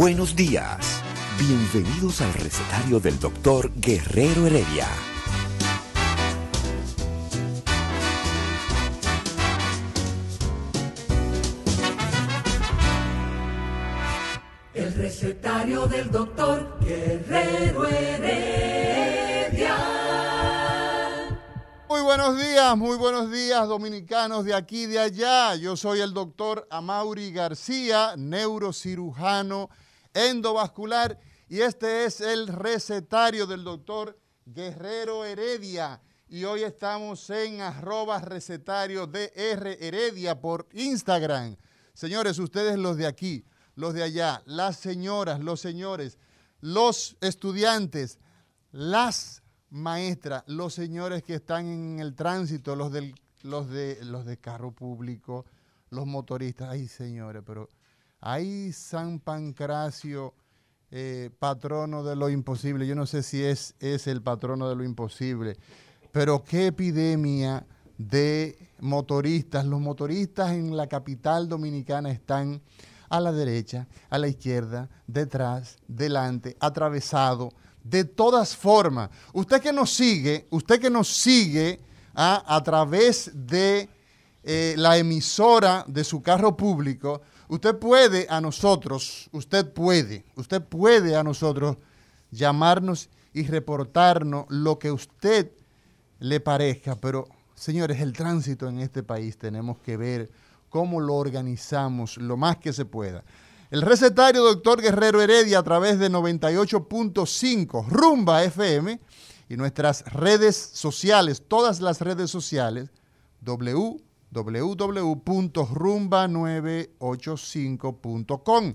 Buenos días. Bienvenidos al recetario del doctor Guerrero Heredia. El recetario del doctor Guerrero Heredia. Muy buenos días, muy buenos días dominicanos de aquí y de allá. Yo soy el doctor Amaury García, neurocirujano endovascular y este es el recetario del doctor Guerrero Heredia. Y hoy estamos en arroba recetario DR Heredia por Instagram. Señores, ustedes los de aquí, los de allá, las señoras, los señores, los estudiantes, las maestras, los señores que están en el tránsito, los, los, de, los de carro público, los motoristas. Ay, señores, pero Ahí San Pancracio, eh, patrono de lo imposible. Yo no sé si es, es el patrono de lo imposible, pero qué epidemia de motoristas. Los motoristas en la capital dominicana están a la derecha, a la izquierda, detrás, delante, atravesado, de todas formas. Usted que nos sigue, usted que nos sigue ah, a través de eh, la emisora de su carro público, Usted puede a nosotros, usted puede, usted puede a nosotros llamarnos y reportarnos lo que usted le parezca, pero señores, el tránsito en este país tenemos que ver cómo lo organizamos lo más que se pueda. El recetario doctor Guerrero Heredia a través de 98.5 Rumba FM y nuestras redes sociales, todas las redes sociales, W www.rumba985.com.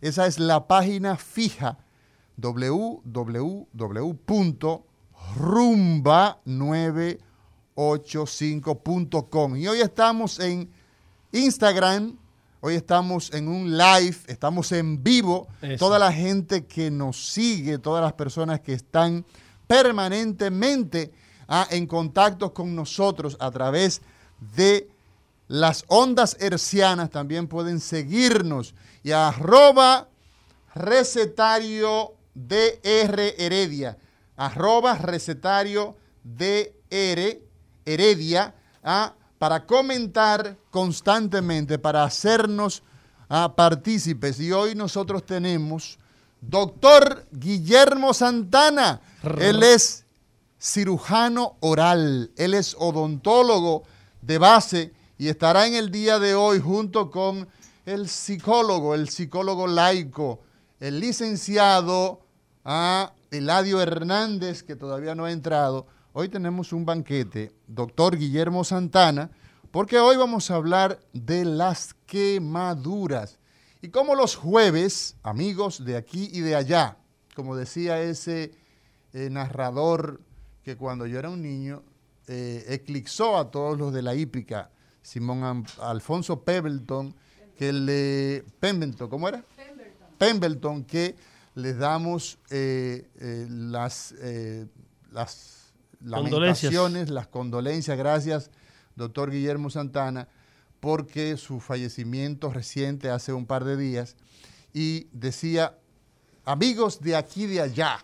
Esa es la página fija www.rumba985.com. Y hoy estamos en Instagram, hoy estamos en un live, estamos en vivo. Toda la gente que nos sigue, todas las personas que están permanentemente ah, en contacto con nosotros a través de las ondas hercianas también pueden seguirnos y arroba recetario DR Heredia, arroba recetario DR Heredia, ¿ah? para comentar constantemente, para hacernos ¿ah? partícipes. Y hoy nosotros tenemos doctor Guillermo Santana. Él es cirujano oral, él es odontólogo de base y estará en el día de hoy junto con el psicólogo, el psicólogo laico, el licenciado ah, Eladio Hernández, que todavía no ha entrado. Hoy tenemos un banquete, doctor Guillermo Santana, porque hoy vamos a hablar de las quemaduras. Y como los jueves, amigos de aquí y de allá, como decía ese eh, narrador que cuando yo era un niño eh, eclipsó a todos los de la hípica, Simón Alfonso Pemberton, que le... Pemberton, ¿cómo era? Pemberton. Pemberton, que les damos eh, eh, las, eh, las lamentaciones, las condolencias, gracias, doctor Guillermo Santana, porque su fallecimiento reciente hace un par de días, y decía, amigos de aquí y de allá,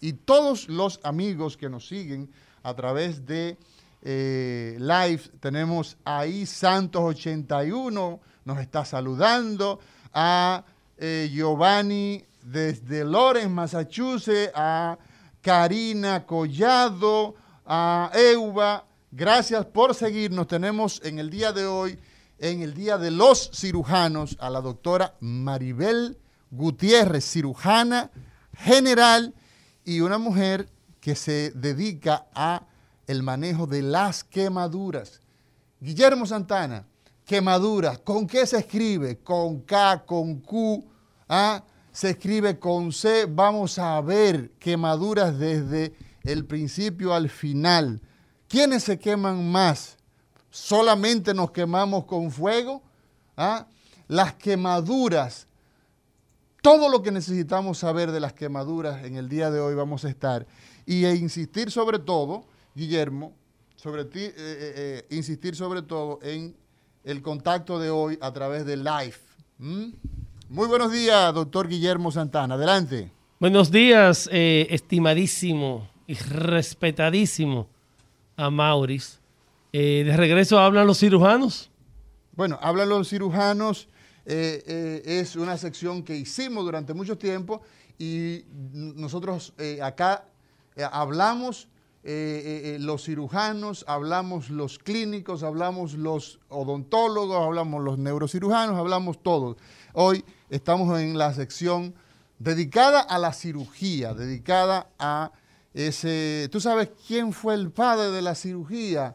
y todos los amigos que nos siguen a través de eh, live. Tenemos ahí Santos81, nos está saludando. A eh, Giovanni desde Lawrence, Massachusetts. A Karina Collado. A Euba. Gracias por seguirnos. Tenemos en el día de hoy, en el día de los cirujanos, a la doctora Maribel Gutiérrez, cirujana general y una mujer que se dedica a el manejo de las quemaduras. Guillermo Santana, quemaduras, ¿con qué se escribe? Con K, con Q, ¿ah? se escribe con C. Vamos a ver quemaduras desde el principio al final. ¿Quiénes se queman más? ¿Solamente nos quemamos con fuego? ¿Ah? Las quemaduras, todo lo que necesitamos saber de las quemaduras en el día de hoy vamos a estar. Y e insistir sobre todo, Guillermo, sobre ti, eh, eh, eh, insistir sobre todo en el contacto de hoy a través de live. Muy buenos días, doctor Guillermo Santana. Adelante. Buenos días, estimadísimo y respetadísimo a Mauris. de regreso hablan los cirujanos. Bueno, hablan los cirujanos. es una sección que hicimos durante mucho tiempo y nosotros acá hablamos eh, eh, eh, los cirujanos, hablamos los clínicos, hablamos los odontólogos, hablamos los neurocirujanos, hablamos todos. Hoy estamos en la sección dedicada a la cirugía, dedicada a ese... ¿Tú sabes quién fue el padre de la cirugía?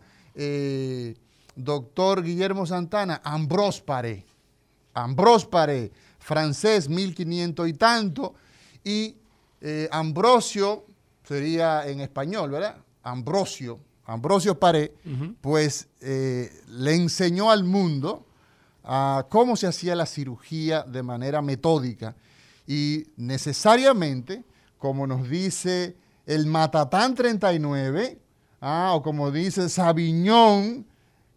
doctor Guillermo Santana, Ambrose Paré. Ambrose Paré, francés, 1500 y tanto, y Ambrosio sería en español, ¿verdad? Ambrosio, Ambrosio Paré, pues eh, le enseñó al mundo a cómo se hacía la cirugía de manera metódica y necesariamente, como nos dice el Matatán 39, ah, o como dice Sabiñón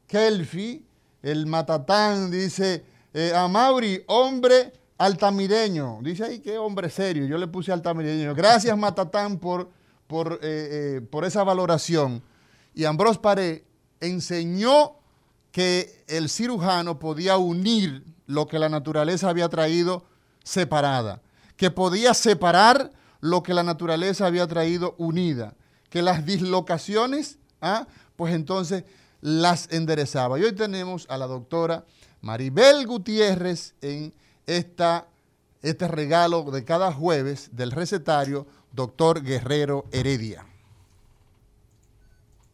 Kelfi, el Matatán dice, eh, a Mauri, hombre altamireño, dice ahí que hombre serio, yo le puse altamireño. Gracias Matatán por por, eh, eh, por esa valoración. Y Ambrose Paré enseñó que el cirujano podía unir lo que la naturaleza había traído separada, que podía separar lo que la naturaleza había traído unida, que las dislocaciones, ah, pues entonces las enderezaba. Y hoy tenemos a la doctora Maribel Gutiérrez en esta, este regalo de cada jueves del recetario doctor Guerrero Heredia.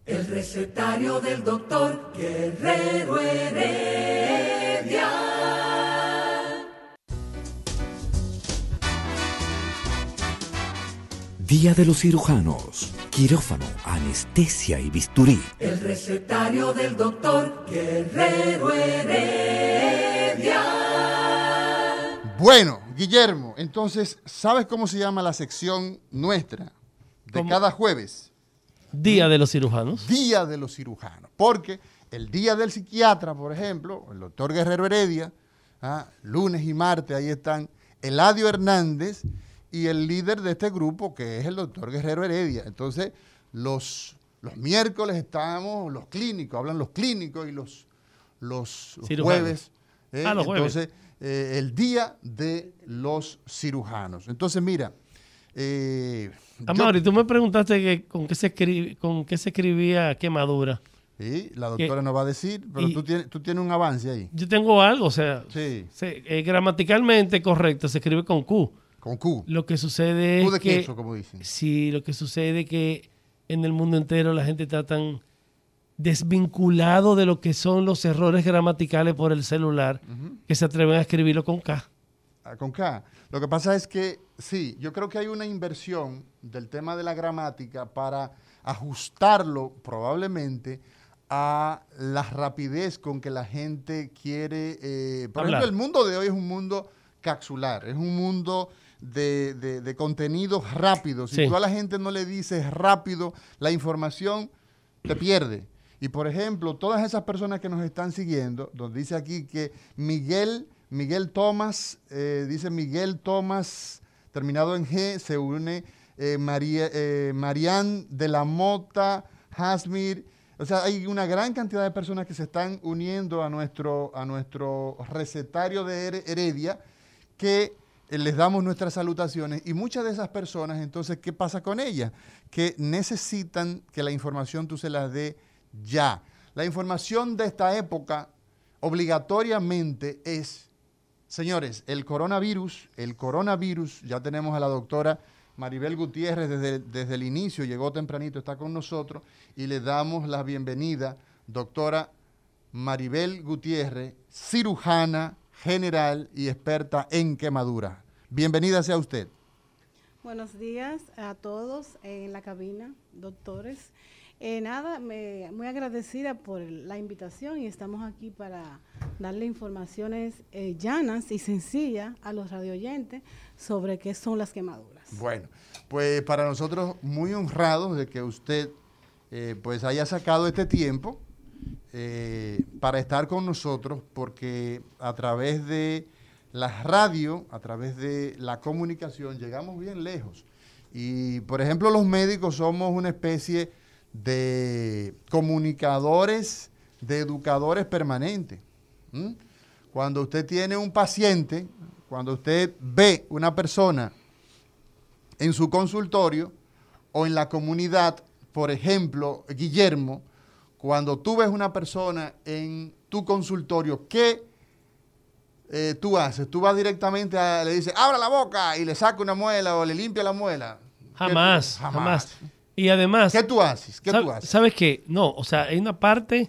El recetario del doctor Guerrero Heredia. Día de los cirujanos, quirófano, anestesia y bisturí. El recetario del doctor Guerrero Heredia. Bueno, Guillermo, entonces, ¿sabes cómo se llama la sección nuestra de cada jueves? Día de los cirujanos. Día de los cirujanos. Porque el día del psiquiatra, por ejemplo, el doctor Guerrero Heredia, ¿ah? lunes y martes, ahí están Eladio Hernández y el líder de este grupo, que es el doctor Guerrero Heredia. Entonces, los, los miércoles estamos los clínicos, hablan los clínicos y los, los, jueves. ¿eh? Ah, los jueves. Eh, el Día de los Cirujanos. Entonces, mira. Eh, Amaury, tú me preguntaste que, con, qué se con qué se escribía quemadura. Sí, la doctora nos va a decir, pero tú, tienes, tú tienes un avance ahí. Yo tengo algo, o sea, sí. Eh, gramaticalmente correcto, se escribe con Q. Con Q. Lo que sucede Q de que, queso, como dicen. Sí, lo que sucede es que en el mundo entero la gente está tan desvinculado de lo que son los errores gramaticales por el celular, que se atreven a escribirlo con K. Ah, con K. Lo que pasa es que, sí, yo creo que hay una inversión del tema de la gramática para ajustarlo probablemente a la rapidez con que la gente quiere... Eh, por ejemplo, el mundo de hoy es un mundo capsular, es un mundo de, de contenidos rápidos. Si tú a la gente no le dices rápido la información, te pierde. Y por ejemplo, todas esas personas que nos están siguiendo, donde dice aquí que Miguel, Miguel Tomás, eh, dice Miguel Tomás, terminado en G, se une eh, María, eh, de la Mota, Hasmir. O sea, hay una gran cantidad de personas que se están uniendo a nuestro, a nuestro recetario de Heredia, que les damos nuestras salutaciones y muchas de esas personas, entonces, ¿qué pasa con ellas? Que necesitan que la información tú se las dé ya. La información de esta época obligatoriamente es, señores, el coronavirus, el coronavirus, ya tenemos a la doctora Maribel Gutiérrez desde, desde el inicio, llegó tempranito, está con nosotros y le damos la bienvenida, doctora Maribel Gutiérrez, cirujana general y experta en quemadura. Bienvenida sea usted. Buenos días a todos en la cabina, doctores. Eh, nada, me, muy agradecida por la invitación y estamos aquí para darle informaciones eh, llanas y sencillas a los radioyentes sobre qué son las quemaduras. Bueno, pues para nosotros muy honrados de que usted eh, pues haya sacado este tiempo para estar con nosotros porque a través de la radio, a través de la comunicación, llegamos bien lejos. Y por ejemplo los médicos somos una especie de comunicadores, de educadores permanentes. Cuando usted tiene un paciente, cuando usted ve una persona en su consultorio o en la comunidad, por ejemplo, Guillermo, cuando tú ves una persona en tu consultorio, ¿qué eh, tú haces? Tú vas directamente a, le dices, abra la boca y le saca una muela o le limpia la muela. Jamás, jamás. Y además... ¿Qué tú haces? ¿Qué tú haces? ¿Sabes qué? No, o sea, hay una parte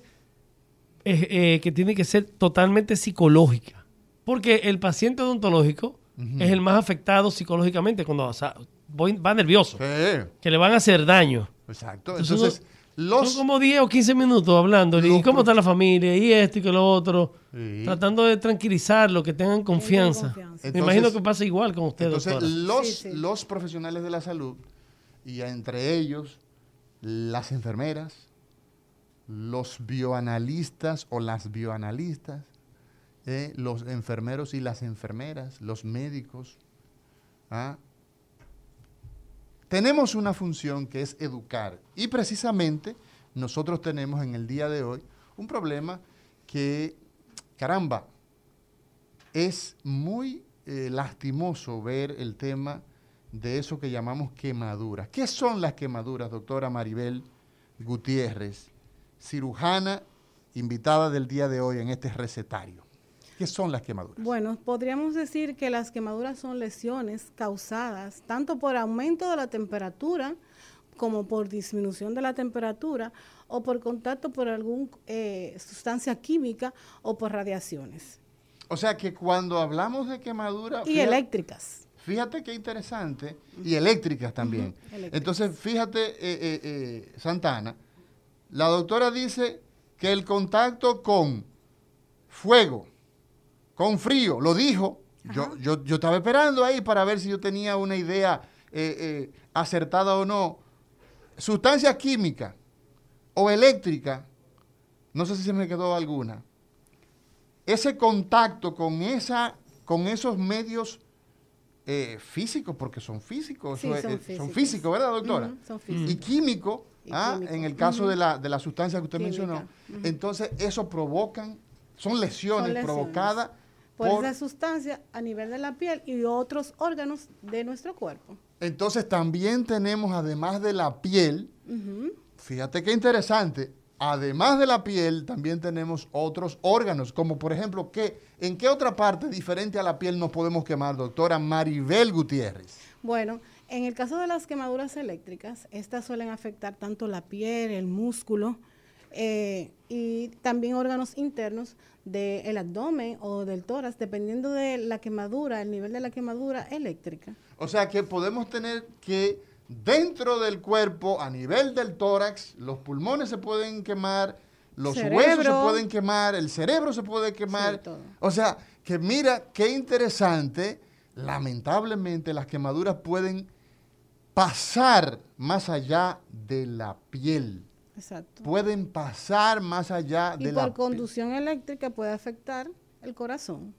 eh, eh, que tiene que ser totalmente psicológica. Porque el paciente odontológico es el más afectado psicológicamente cuando va nervioso. Que le van a hacer daño. Exacto. Entonces, los... Son como 10 o 15 minutos hablando. ¿Y cómo está la familia? Y esto y que lo otro. Tratando de tranquilizarlo, que tengan confianza. Me imagino que pasa igual con ustedes. Entonces, los, los profesionales de la salud y entre ellos las enfermeras, los bioanalistas o las bioanalistas, eh, los enfermeros y las enfermeras, los médicos. ¿ah? Tenemos una función que es educar y precisamente nosotros tenemos en el día de hoy un problema que, caramba, es muy eh, lastimoso ver el tema de eso que llamamos quemaduras. ¿Qué son las quemaduras, doctora Maribel Gutiérrez, cirujana invitada del día de hoy en este recetario? ¿Qué son las quemaduras? Bueno, podríamos decir que las quemaduras son lesiones causadas tanto por aumento de la temperatura como por disminución de la temperatura o por contacto por alguna eh, sustancia química o por radiaciones. O sea que cuando hablamos de quemaduras... Y eléctricas. Fíjate qué interesante, y eléctricas también. Entonces, fíjate, eh, eh, eh, Santana, la doctora dice que el contacto con fuego, con frío, lo dijo, yo, yo, yo, estaba esperando ahí para ver si yo tenía una idea acertada o no. Sustancia química o eléctrica, no sé si se me quedó alguna. Ese contacto con, esa, con esos medios eh, físicos, porque son físicos, son, físicos. ¿verdad, doctora? son físicos. Y químico, ¿ah? en el caso de, la, de la sustancia que usted mencionó. Entonces, eso provocan, son lesiones, provocadas por, esa sustancia a nivel de la piel y otros órganos de nuestro cuerpo. Entonces, también tenemos, además de la piel, fíjate qué interesante, además de la piel, también tenemos otros órganos, como por ejemplo, ¿qué, ¿en qué otra parte diferente a la piel nos podemos quemar, doctora Maribel Gutiérrez? Bueno, en el caso de las quemaduras eléctricas, estas suelen afectar tanto la piel, el músculo eh, y también órganos internos del abdomen o del tórax, dependiendo de la quemadura, el nivel de la quemadura eléctrica. O sea que podemos tener que dentro del cuerpo, a nivel del tórax, los pulmones se pueden quemar, los huesos se pueden quemar, el cerebro se puede quemar. o sea, que mira qué interesante, lamentablemente las quemaduras pueden pasar más allá de la piel. Exacto. Pueden pasar más allá de la piel. Y por conducción eléctrica puede afectar el corazón.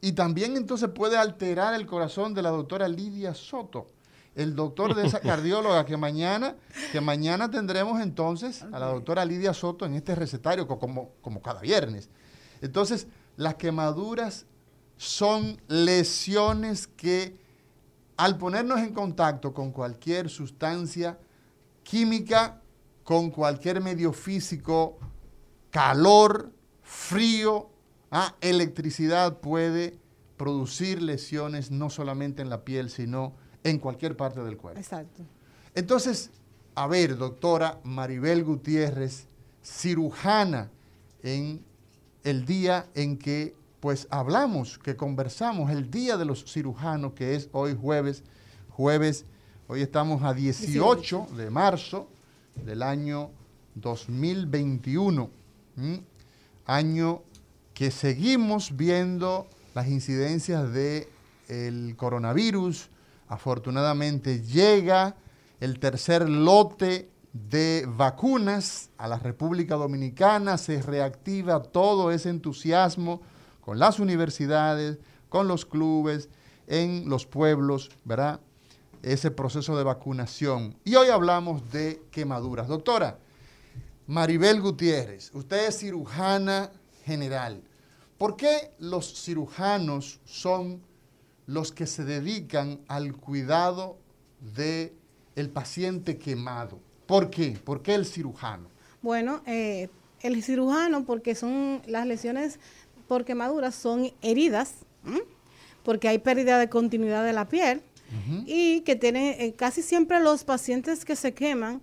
Y también entonces puede alterar el corazón de la doctora Lidia Soto el doctor de esa cardióloga que mañana, que mañana tendremos entonces a la doctora Lidia Soto en este recetario, como, como cada viernes. Entonces, las quemaduras son lesiones que al ponernos en contacto con cualquier sustancia química, con cualquier medio físico, calor, frío, ah, electricidad puede producir lesiones no solamente en la piel, sino en cualquier parte del cuerpo. Exacto. Entonces, a ver, doctora Maribel Gutiérrez, cirujana en el día en que pues hablamos, que conversamos, el día de los cirujanos, que es hoy jueves, jueves, hoy estamos a 18 de marzo del año 2021, año que seguimos viendo las incidencias del coronavirus. Afortunadamente llega el tercer lote de vacunas a la República Dominicana, se reactiva todo ese entusiasmo con las universidades, con los clubes, en los pueblos, ¿verdad? Ese proceso de vacunación. Y hoy hablamos de quemaduras. Doctora, Maribel Gutiérrez, usted es cirujana general. ¿Por qué los cirujanos son los que se dedican al cuidado del el paciente quemado? ¿Por qué? ¿Por qué el cirujano? Bueno, eh, el cirujano porque son las lesiones por quemaduras son heridas, porque hay pérdida de continuidad de la piel y que tienen eh, casi siempre los pacientes que se queman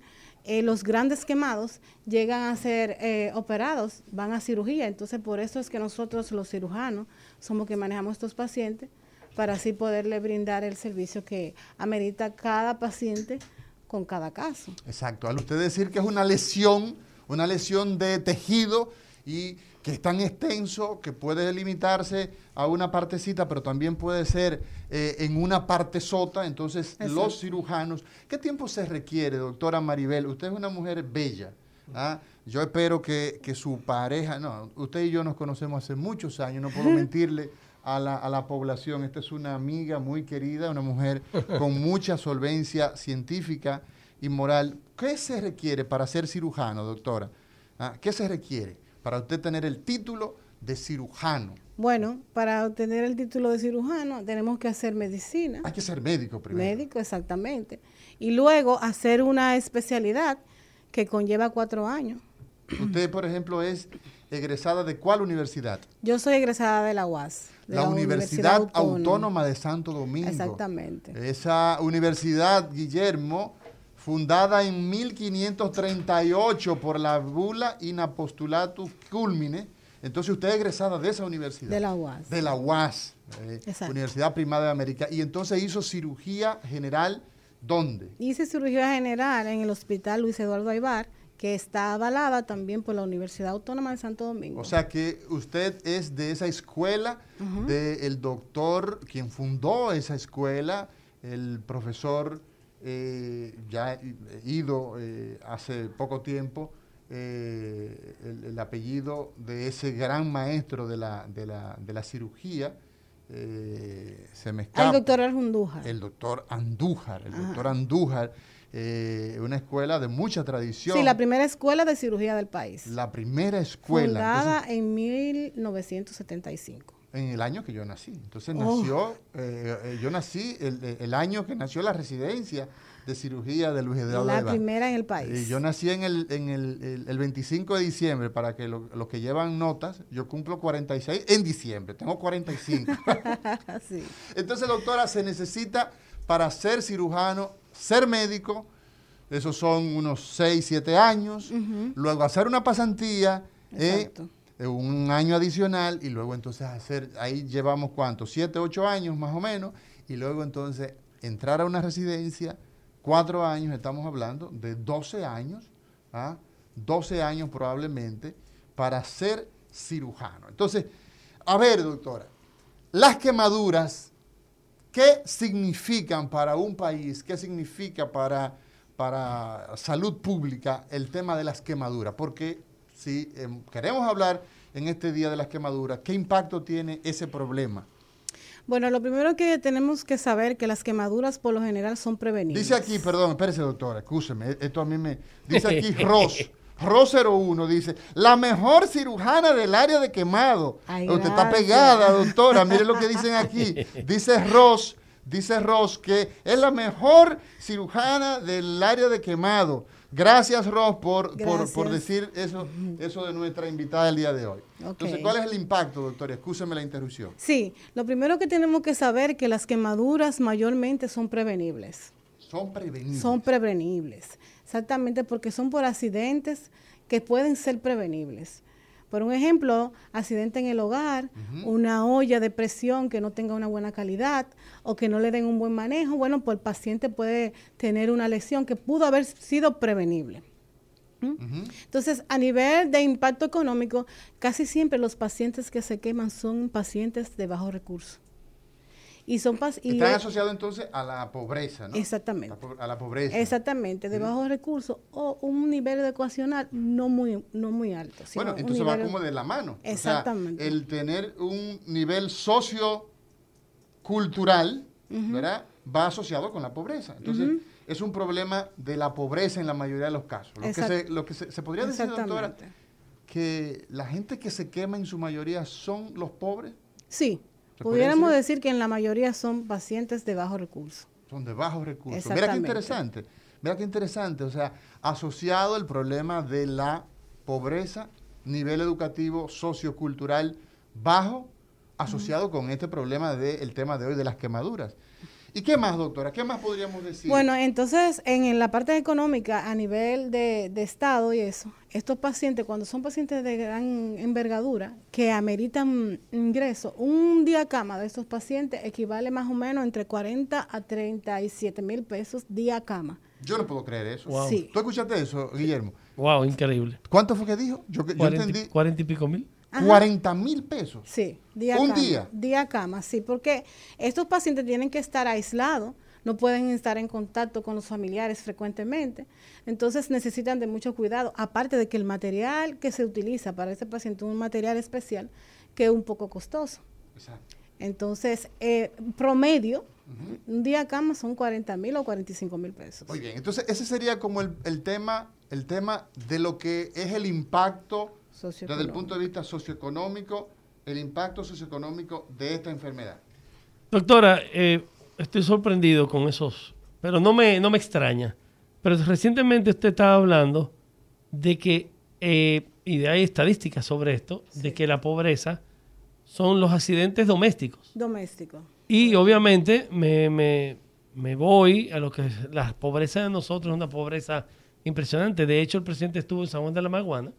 eh, los grandes quemados llegan a ser eh, operados, van a cirugía. Entonces, por eso es que nosotros, los cirujanos, somos que manejamos estos pacientes para así poderle brindar el servicio que amerita cada paciente con cada caso. Exacto. Al usted decir que es una lesión, una lesión de tejido y que es tan extenso que puede limitarse a una partecita, pero también puede ser eh, en una parte sota. Entonces, los cirujanos, ¿qué tiempo se requiere, doctora Maribel? Usted es una mujer bella. ¿ah? Yo espero que, su pareja, no, usted y yo nos conocemos hace muchos años, no puedo mentirle a la, a la población. Esta es una amiga muy querida, una mujer con mucha solvencia científica y moral. ¿Qué se requiere para ser cirujano, doctora? ¿Ah? ¿Qué se requiere? para usted tener el título de cirujano? Bueno, para obtener el título de cirujano tenemos que hacer medicina. Hay que ser médico primero. Médico, exactamente. Y luego hacer una especialidad que conlleva cuatro años. Usted, por ejemplo, es egresada de cuál universidad? Yo soy egresada de la UAS. La, Universidad, Autónoma. de Santo Domingo. Exactamente. Esa universidad, Guillermo, fundada en 1538 por la bula in apostulatus culmine. Entonces usted es egresada de esa universidad. De la UAS. De la UAS, eh, Universidad Primada de América. Y entonces hizo cirugía general, ¿dónde? Hice cirugía general en el Hospital Luis Eduardo Aybar, que está avalada también por la Universidad Autónoma de Santo Domingo. O sea que usted es de esa escuela, del doctor, quien fundó esa escuela, el profesor eh, ya ido eh, hace poco tiempo eh, el, apellido de ese gran maestro de la, de la, de la cirugía. se me escapa. El doctor Andújar. El doctor Andújar, el doctor Andújar, una escuela de mucha tradición. Sí, la primera escuela de cirugía del país. La primera escuela. Fundada en 1975 en el año que yo nací. Entonces oh. nació, eh, eh, yo nací el, año que nació la residencia de cirugía de Luis Eduardo La primera en el país. Yo nací en el, en el, el 25 de diciembre, para que los que llevan notas, yo cumplo 46 en diciembre, tengo 45. sí. Entonces, doctora, se necesita para ser cirujano, ser médico, esos son unos 6, 7 años, luego hacer una pasantía. Eh, Exacto un año adicional y luego entonces hacer, ahí llevamos cuánto, siete, ocho años más o menos, y luego entonces entrar a una residencia, cuatro años, estamos hablando de 12 años, ¿ah? 12 años probablemente, para ser cirujano. Entonces, a ver, doctora, las quemaduras, ¿qué significan para un país? ¿Qué significa para, para salud pública el tema de las quemaduras? Porque si em, queremos hablar en este Día de las Quemaduras, ¿qué impacto tiene ese problema? Bueno, lo primero que tenemos que saber que las quemaduras por lo general son prevenibles. Dice aquí, perdón, espérese doctora, escúcheme, esto a mí me... Dice aquí Ross, Ross 01, dice, la mejor cirujana del área de quemado. Usted está pegada, doctora, mire lo que dicen aquí. Dice Ross, dice Ross que es la mejor cirujana del área de quemado. Gracias, Ross, por, por, decir eso, eso de nuestra invitada el día de hoy. Entonces. ¿cuál es el impacto, doctora? Escúcheme la interrupción. Sí, lo primero que tenemos que saber es que las quemaduras mayormente son prevenibles. Son prevenibles. Son prevenibles. Exactamente porque son por accidentes que pueden ser prevenibles. Por un ejemplo, accidente en el hogar, una olla de presión que no tenga una buena calidad o que no le den un buen manejo, bueno, pues el paciente puede tener una lesión que pudo haber sido prevenible. ¿Mm? Entonces, a nivel de impacto económico, casi siempre los pacientes que se queman son pacientes de bajos recursos. Y son y Están es- asociados entonces a la pobreza, ¿no? Exactamente. A la pobreza. Exactamente, de bajos recursos o un nivel educacional no muy, no muy alto. sino Bueno, entonces va como de la mano. Exactamente. O sea, el tener un nivel sociocultural, ¿verdad? Va asociado con la pobreza. Entonces, es un problema de la pobreza en la mayoría de los casos. Lo que, se, lo que se, se podría decir, doctora, que la gente que se quema en su mayoría son los pobres, Sí, ¿Se podría pudiéramos decir? que en la mayoría son pacientes de bajos recursos. son de bajos recursos. Mira qué interesante. Mira qué interesante. O sea, asociado el problema de la pobreza, nivel educativo, sociocultural bajo, asociado con este problema del tema de hoy de las quemaduras. ¿Y qué más, doctora? ¿Qué más podríamos decir? Bueno, entonces en, en la parte económica, a nivel de, de Estado y eso, estos pacientes, cuando son pacientes de gran envergadura, que ameritan ingreso, un día cama de estos pacientes equivale más o menos entre 40 a 37 mil pesos día cama. yo no puedo creer eso. Wow. Sí. ¿Tú escuchaste eso, Guillermo? Wow, increíble. ¿Cuánto fue que dijo? Yo, yo 40, entendí y- 40 y pico mil. Ajá. 40 mil pesos. Sí, día ¿Un cama. día? Día cama, sí, porque estos pacientes tienen que estar aislados, no pueden estar en contacto con los familiares frecuentemente, entonces necesitan de mucho cuidado, aparte de que el material que se utiliza para este paciente es un material especial que es un poco costoso. Exacto. Entonces, eh, promedio, un día cama son 40 mil o 45 mil pesos. Muy bien, entonces ese sería como el, el tema, el tema de lo que es el impacto desde el punto de vista socioeconómico, el impacto socioeconómico de esta enfermedad. Doctora, eh, estoy sorprendido con esos, pero no me, no me extraña. Pero recientemente usted estaba hablando de que, eh, y hay estadísticas sobre esto, de que la pobreza son los accidentes domésticos. Doméstico. Y obviamente me, me- me voy a lo que es la pobreza de nosotros, es una pobreza impresionante. De hecho, el presidente estuvo en San Juan de la Maguana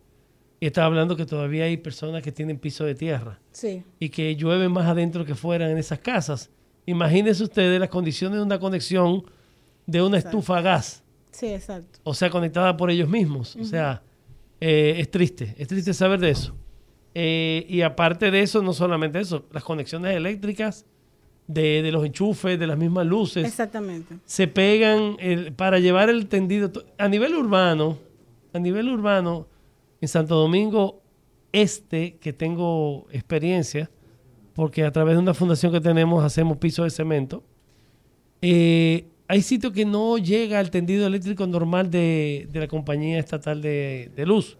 y estaba hablando que todavía hay personas que tienen piso de tierra Sí, y que llueve más adentro que fuera en esas casas. Imagínense ustedes las condiciones de una conexión de una Exacto. estufa a gas, sí, exacto. o sea, conectada por ellos mismos. O sea, eh, es triste, es triste saber de eso. Eh, y aparte de eso, no solamente eso, las conexiones eléctricas de, de los enchufes, de las mismas luces, Exactamente. se pegan el- para llevar el tendido. A nivel urbano, a nivel urbano, en Santo Domingo Este, que tengo experiencia, porque a través de una fundación que tenemos hacemos pisos de cemento, eh, hay sitios que no llega al tendido eléctrico normal de, de la compañía estatal de, de luz.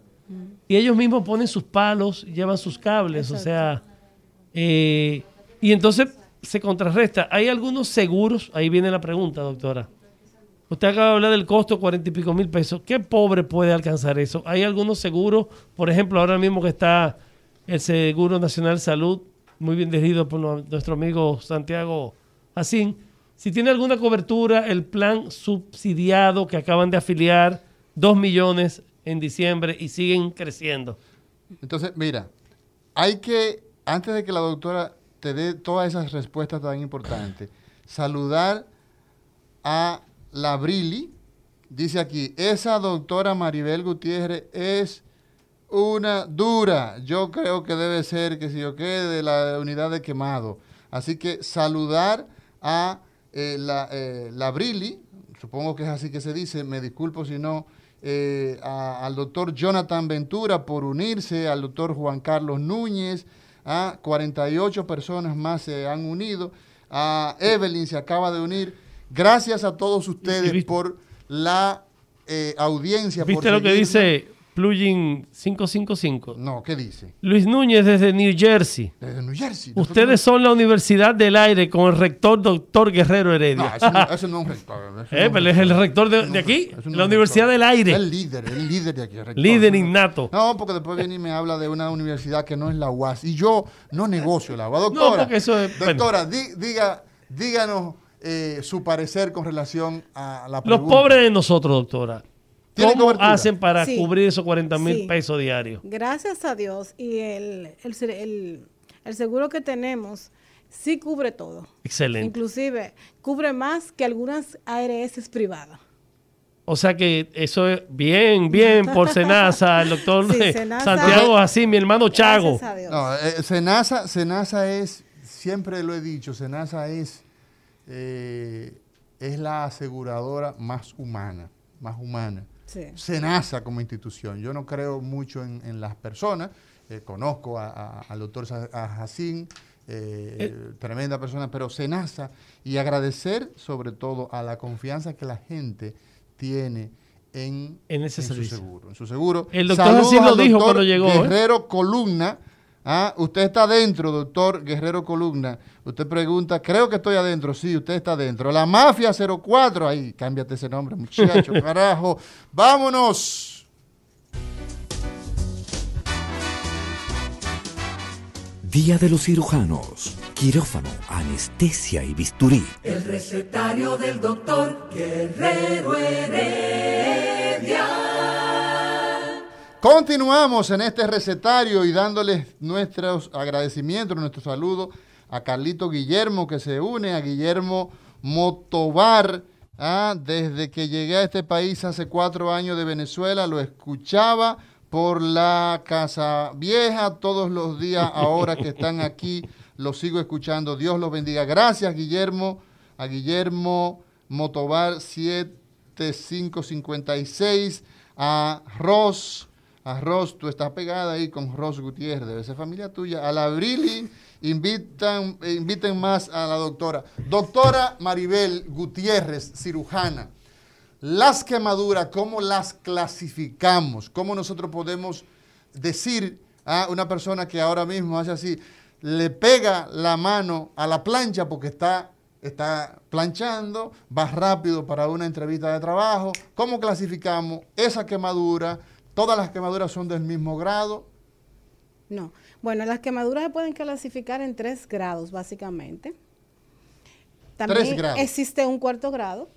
Y ellos mismos ponen sus palos, llevan sus cables, o sea, eh, y entonces se contrarresta. Hay algunos seguros, ahí viene la pregunta, doctora. Usted acaba de hablar del costo, cuarenta y pico mil pesos. ¿Qué pobre puede alcanzar eso? Hay algunos seguros, por ejemplo, ahora mismo que está el Seguro Nacional Salud, muy bien dirigido por nuestro amigo Santiago Asín. Si tiene alguna cobertura, el plan subsidiado que acaban de afiliar, dos millones en diciembre y siguen creciendo. Entonces, mira, hay que, antes de que la doctora te dé todas esas respuestas tan importantes, saludar a la Brili. Dice aquí, esa doctora Maribel Gutiérrez es una dura. Yo creo que debe ser, que si yo qué, de la unidad de quemado. Así que saludar a eh, la, eh, la Brili, supongo que es así que se dice, me disculpo si no, eh, al doctor Jonathan Ventura por unirse, al doctor Juan Carlos Núñez, a 48 personas más se han unido, a Evelyn se acaba de unir. Gracias a todos ustedes viste- por la eh, audiencia. por ¿Viste lo que dice plugin 555. No, ¿qué dice? Luis Núñez desde New Jersey. Desde New Jersey. Ustedes son la Universidad del Aire con el rector doctor Guerrero No, Heredia. eso no, eso no es un rector. eso no Eh, un pero es el rector. de, no aquí, no la un Universidad del Aire. El líder, el líder de aquí. el rector. Líder no- innato. No, porque después viene y me habla de una universidad que no es la UAS. Y yo no negocio la UAS. No, Doctora, porque eso es- bueno. doctora di- diga, díganos eh, su parecer con relación a la Los pregunta. pobres de nosotros, doctora. ¿Tienen ¿Cómo hacen para Sí. cubrir esos 40 mil Sí. pesos diarios? Gracias a Dios y el, el, el- el seguro que tenemos sí cubre todo. Excelente. Inclusive cubre más que algunas ARS privadas. O sea que eso es bien, bien por Senasa, el doctor Sí, Senasa. Santiago así, mi hermano Chago. Gracias a Dios. No, eh, Senasa, Senasa es, siempre lo he dicho, Senasa es, eh, es la aseguradora más humana, más humana. Sí. Senasa como institución. Yo no creo mucho en, en las personas. eh, conozco a- a- al doctor Jacín, eh, tremenda persona, pero Senasa y agradecer sobre todo a la confianza que la gente tiene en, En ese su servicio. seguro. En su seguro. El doctor Jacín lo dijo cuando llegó, ¿eh? Guerrero Columna. Ah, usted está adentro, doctor Guerrero Columna. Usted pregunta, creo que estoy adentro. Sí, usted está adentro. La Mafia 04. Ahí, cámbiate ese nombre, muchacho, carajo. Vámonos. Día de los cirujanos. Quirófano, anestesia y bisturí. El recetario del doctor Guerrero Heredia. Continuamos en este recetario y dándoles nuestros agradecimientos, nuestro saludo a Carlito Guillermo que se une, a Guillermo Motobar. ah, desde que llegué a este país hace cuatro años de Venezuela, lo escuchaba por la Casa Vieja todos los días, ahora que están aquí, lo sigo escuchando. Dios los bendiga. Gracias, Guillermo, a Guillermo Motobar 7556, a Ross. A Ros, tú estás pegada ahí con Ros Gutiérrez, debe ser familia tuya. A la Brili, invitan, eh, inviten más a la doctora. Doctora Maribel Gutiérrez, cirujana. Las quemaduras, ¿cómo las clasificamos? ¿Cómo nosotros podemos decir a una persona que ahora mismo hace así, le pega la mano a la plancha porque está, está planchando, va rápido para una entrevista de trabajo? ¿Cómo clasificamos esa quemadura? ¿Todas las quemaduras son del mismo grado? No. Bueno, las quemaduras se pueden clasificar en tres grados, básicamente. También Tres grados. existe un cuarto grado.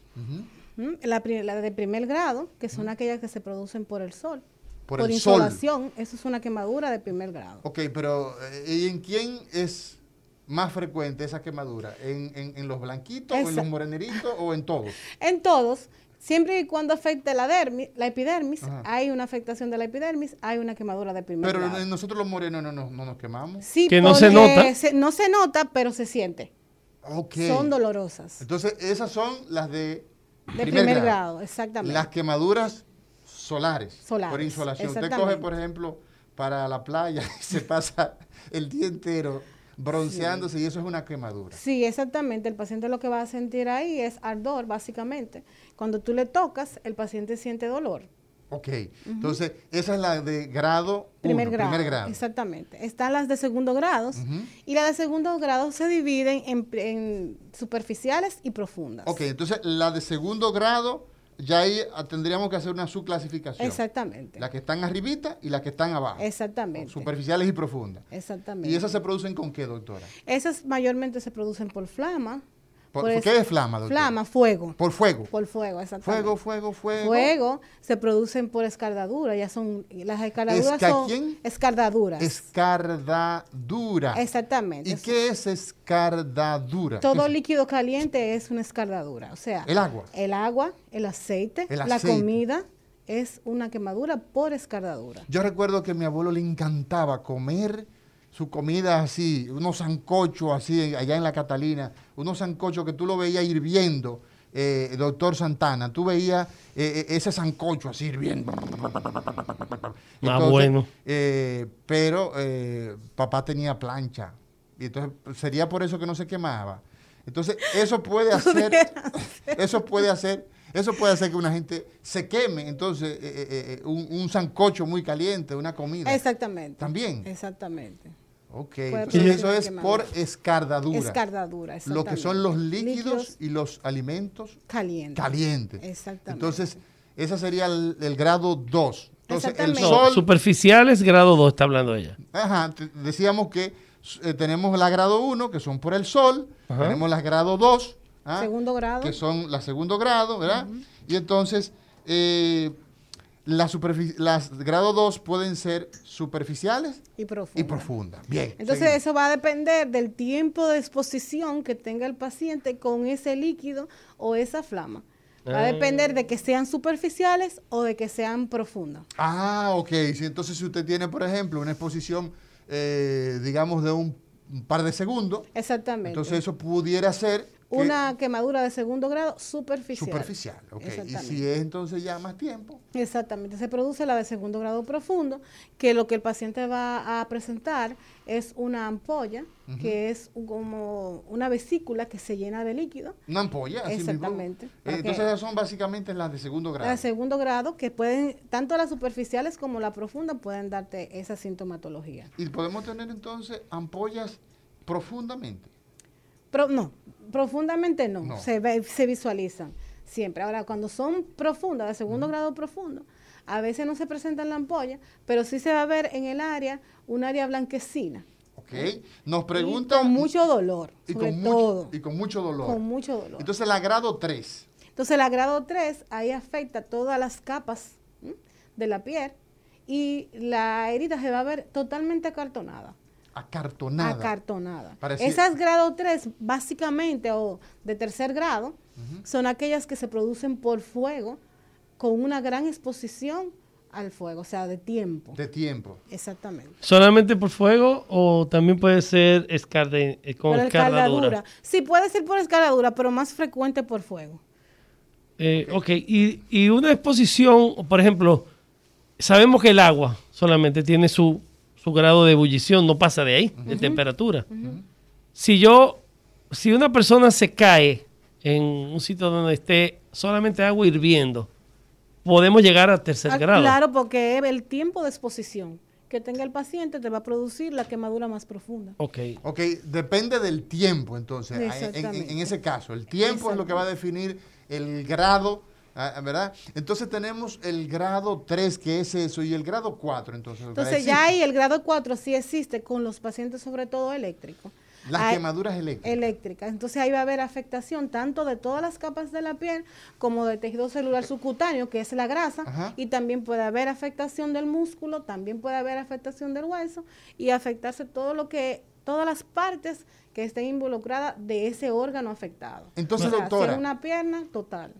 La, de primer grado, que son aquellas que se producen por el sol. Por el sol. insolación, eso es una quemadura de primer grado. Ok, pero eh, ¿y en quién es más frecuente esa quemadura? ¿En, en- en los blanquitos, o en los moreneritos o en todos? En todos, siempre y cuando afecte la, dermis, la epidermis, Ajá. hay una afectación de la epidermis, hay una quemadura de primer Pero grado. nosotros los morenos no, nos- no nos quemamos. Sí, Que no se nota. se- no se nota, pero se siente. Ok. Son dolorosas. Entonces, esas son las de, De primer, grado. exactamente. Las quemaduras solares. Solares, Por insolación. Usted coge, por ejemplo, para la playa y se pasa el día entero bronceándose y eso es una quemadura. Sí, exactamente. El paciente lo que va a sentir ahí es ardor, básicamente. Cuando tú le tocas, el paciente siente dolor. Ok. Entonces, esa es la de grado Primer, uno, grado, primer grado. Exactamente. Están las de segundo grado y las de segundo grado se dividen en, en superficiales y profundas. Ok, entonces la de segundo grado, ya ahí ah, tendríamos que hacer una subclasificación. Exactamente. Las que están arribita y las que están abajo. Exactamente. Superficiales y profundas. Exactamente. ¿Y esas se producen con qué, doctora? Esas mayormente se producen por flama. ¿Por, por por es- qué es flama, doctora? Flama, fuego. Por fuego. Por fuego, exactamente. Fuego, fuego, fuego. Fuego se producen por escardadura, ya son las escardaduras ¿Esca son quién? escardaduras. Escardadura. Exactamente. ¿Y qué es escardadura? Todo líquido caliente es una escardadura, o sea, El agua. el agua, el aceite, El la aceite. comida es una quemadura por escardadura. Yo recuerdo que a mi abuelo le encantaba comer su comida así, unos sancochos así, allá en la Catalina, unos sancochos que tú lo veías hirviendo, eh, doctor Santana, tú veías eh, eh, ese sancocho así hirviendo. Ah, bueno. eh, pero eh, papá tenía plancha, y entonces sería por eso que no se quemaba. Entonces, eso puede hacer, eso puede hacer Eso puede hacer que una gente se queme, entonces, eh, eh, eh, un, un sancocho muy caliente, una comida. Exactamente. También. Exactamente. Ok, entonces eso es por escardadura. Escardadura, Lo que exactamente. son los líquidos, Líquidos y los alimentos calientes. calientes. Exactamente. Entonces, ese sería el, el grado 2. Entonces, el Exactamente. No, sol, superficiales, grado 2, está hablando ella. ajá, decíamos que eh, tenemos la grado 1, que son por el sol, Ajá. tenemos las grado 2, ¿ah? Segundo grado. que son la segundo grado, ¿verdad? Y entonces, eh, las, las grado 2 pueden ser superficiales y profunda. y profundas. Bien. Entonces seguimos. eso va a depender del tiempo de exposición que tenga el paciente con ese líquido o esa flama. Va a Ah. depender de que sean superficiales o de que sean profundas. Ah, ok. Si entonces si usted tiene, por ejemplo, una exposición, eh, digamos, de un par de segundos, Exactamente. entonces eso pudiera ser Una quemadura de segundo grado superficial. superficial. ok. Y si es entonces ya más tiempo, Exactamente, se produce la de segundo grado profundo, que lo que el paciente va a presentar es una ampolla, que es como una vesícula que se llena de líquido. una ampolla. así mismo. Exactamente. Eh, entonces esas son básicamente las de segundo grado. La de segundo grado, que pueden, tanto las superficiales como la profunda, pueden darte esa sintomatología. Y podemos tener entonces ampollas profundamente. Pero no, profundamente no, No. Se, ve- se visualizan siempre. Ahora, cuando son profundas, de segundo grado profundo, a veces no se presenta en la ampolla, pero sí se va a ver en el área, un área blanquecina. ¿Ok? Nos Y preguntan. con mucho dolor, y sobre con todo. Mucho, y con mucho dolor. Con mucho dolor. Entonces la grado 3. Entonces, la grado 3, ahí afecta todas las capas ¿m? de la piel y la herida se va a ver totalmente acartonada. Acartonada. Acartonada. Parecía- Esas grado 3, básicamente, o de tercer grado, son aquellas que se producen por fuego con una gran exposición al fuego, o sea, de tiempo. de tiempo. Exactamente. ¿Solamente por fuego o también puede ser escarde, eh, con Por escardadura? escaldadura. Sí, puede ser por escaladura, pero más frecuente por fuego. Eh, ok, y, y una exposición, por ejemplo, sabemos que el agua solamente tiene su, su grado de ebullición, no pasa de ahí, de temperatura. Si yo, si una persona se cae en un sitio donde esté solamente agua hirviendo, podemos llegar a tercer Ah, grado. Claro, porque el tiempo de exposición que tenga el paciente te va a producir la quemadura más profunda. Ok. Ok, depende del tiempo, entonces, en- en, Exactamente. en ese caso. El tiempo es lo que va a definir el grado, ¿verdad? Entonces tenemos el grado 3, que es eso, y el grado 4, entonces. Entonces ya ahí el grado 4 sí existe con los pacientes sobre todo eléctricos. Las Hay- quemaduras eléctricas. eléctricas. Entonces ahí va a haber afectación tanto de todas las capas de la piel como del tejido celular subcutáneo, que es la grasa, Ajá. y también puede haber afectación del músculo, también puede haber afectación del hueso y afectarse todo lo que todas las partes que estén involucradas de ese órgano afectado. Entonces, O sea, doctora. Si una pierna, total.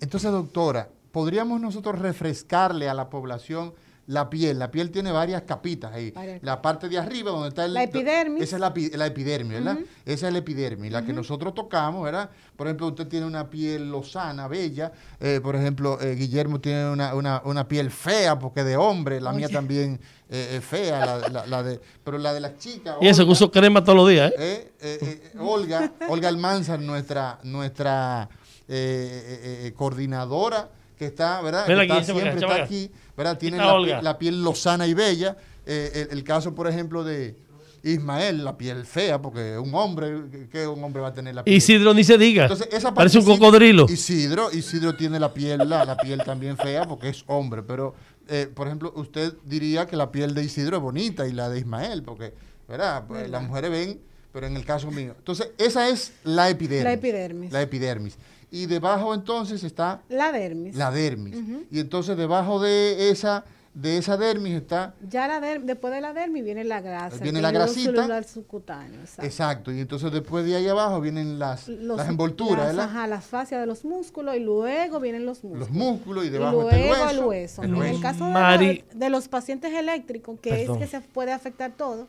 Entonces, doctora, ¿podríamos nosotros refrescarle a la población la piel? La piel tiene varias capitas ahí. La parte de arriba donde está el... La epidermis. Esa es la, epi- la epidermis, ¿verdad? Esa es la epidermis, la que nosotros tocamos, ¿verdad? Por ejemplo, usted tiene una piel lozana, bella. Eh, por ejemplo, eh, Guillermo tiene una, una- una piel fea porque de hombre. La mía también eh, es fea, la, la- la de, pero la de las chicas... Y eso que Olga, uso crema todos los días, ¿eh? eh, eh, eh, Olga, Olga Almanzar, nuestra, nuestra eh, eh, eh, coordinadora, que está, ¿verdad? Que aquí, está- siempre está aquí, ¿verdad? Tiene la, piel- la piel lozana y bella. Eh, el, el caso, por ejemplo, de Ismael, la piel fea, porque un hombre, ¿qué- ¿qué un hombre va a tener la piel? Isidro ni se diga. Entonces, esa Parece un cocodrilo. Isidro, Isidro tiene la piel, la, la piel también fea porque es hombre, pero eh, por ejemplo, usted diría que la piel de Isidro es bonita y la de Ismael, porque, ¿verdad? Pues, las mujeres ven, pero en el caso mío. Entonces, esa es la epidermis. La epidermis. La epidermis. Y debajo entonces está La dermis. la dermis. Y entonces debajo de esa, de esa dermis está Ya la der- después de la dermis viene la grasa. Viene el la grasita. celular subcutáneo, exacto. Exacto, y entonces después de ahí abajo vienen las, Los- las envolturas, las, ¿verdad? Ajá, las fascias de los músculos y luego vienen los músculos. Los músculos y Y debajo luego está el hueso. el hueso. el En el caso de, Mari- la- de los pacientes eléctricos, que Perdón. es que se puede afectar todo,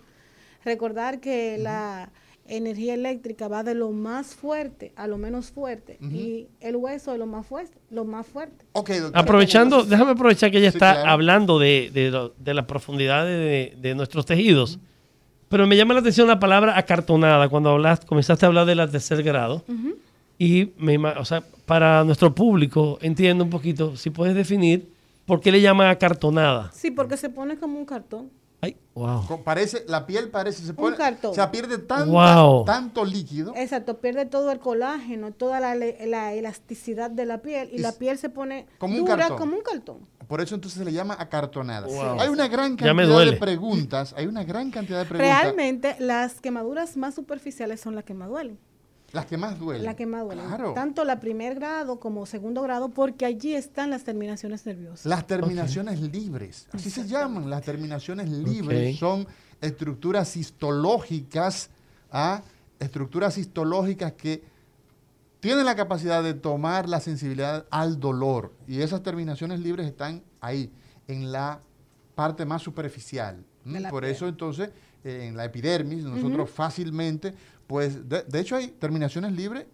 recordar que la energía eléctrica va de lo más fuerte a lo menos fuerte y el hueso es lo más fuerte, lo más fuerte. Ok, doctora. Aprovechando, déjame aprovechar que ella Sí, está claro. hablando de, de, de las profundidades de, de nuestros tejidos. Pero me llama la atención la palabra acartonada cuando hablas, comenzaste a hablar de la tercer grado. Y me, o sea, para nuestro público, entiendo un poquito, si puedes definir por qué le llaman acartonada. Sí, porque se pone como un cartón. Ay, wow. Parece, la piel parece, se pone, cartón. o sea, pierde Wow. tanto líquido. Exacto, pierde todo el colágeno, toda la, la elasticidad de la piel y Es la piel se pone como un cartón. como un cartón. Por eso entonces se le llama acartonada. Wow. Hay una gran cantidad de preguntas, hay una gran cantidad de preguntas. Realmente las quemaduras más superficiales son las que más duelen. Las que más duelen. Las que más duelen. Claro. Tanto la primer grado como segundo grado, porque allí están las terminaciones nerviosas. Las terminaciones libres, así se llaman, las terminaciones libres son estructuras histológicas, ¿ah? estructuras histológicas que tienen la capacidad de tomar la sensibilidad al dolor y esas terminaciones libres están ahí, en la parte más superficial. ¿m? De la Por piel. eso entonces, eh, en la epidermis, nosotros fácilmente, pues, de, de hecho hay terminaciones libres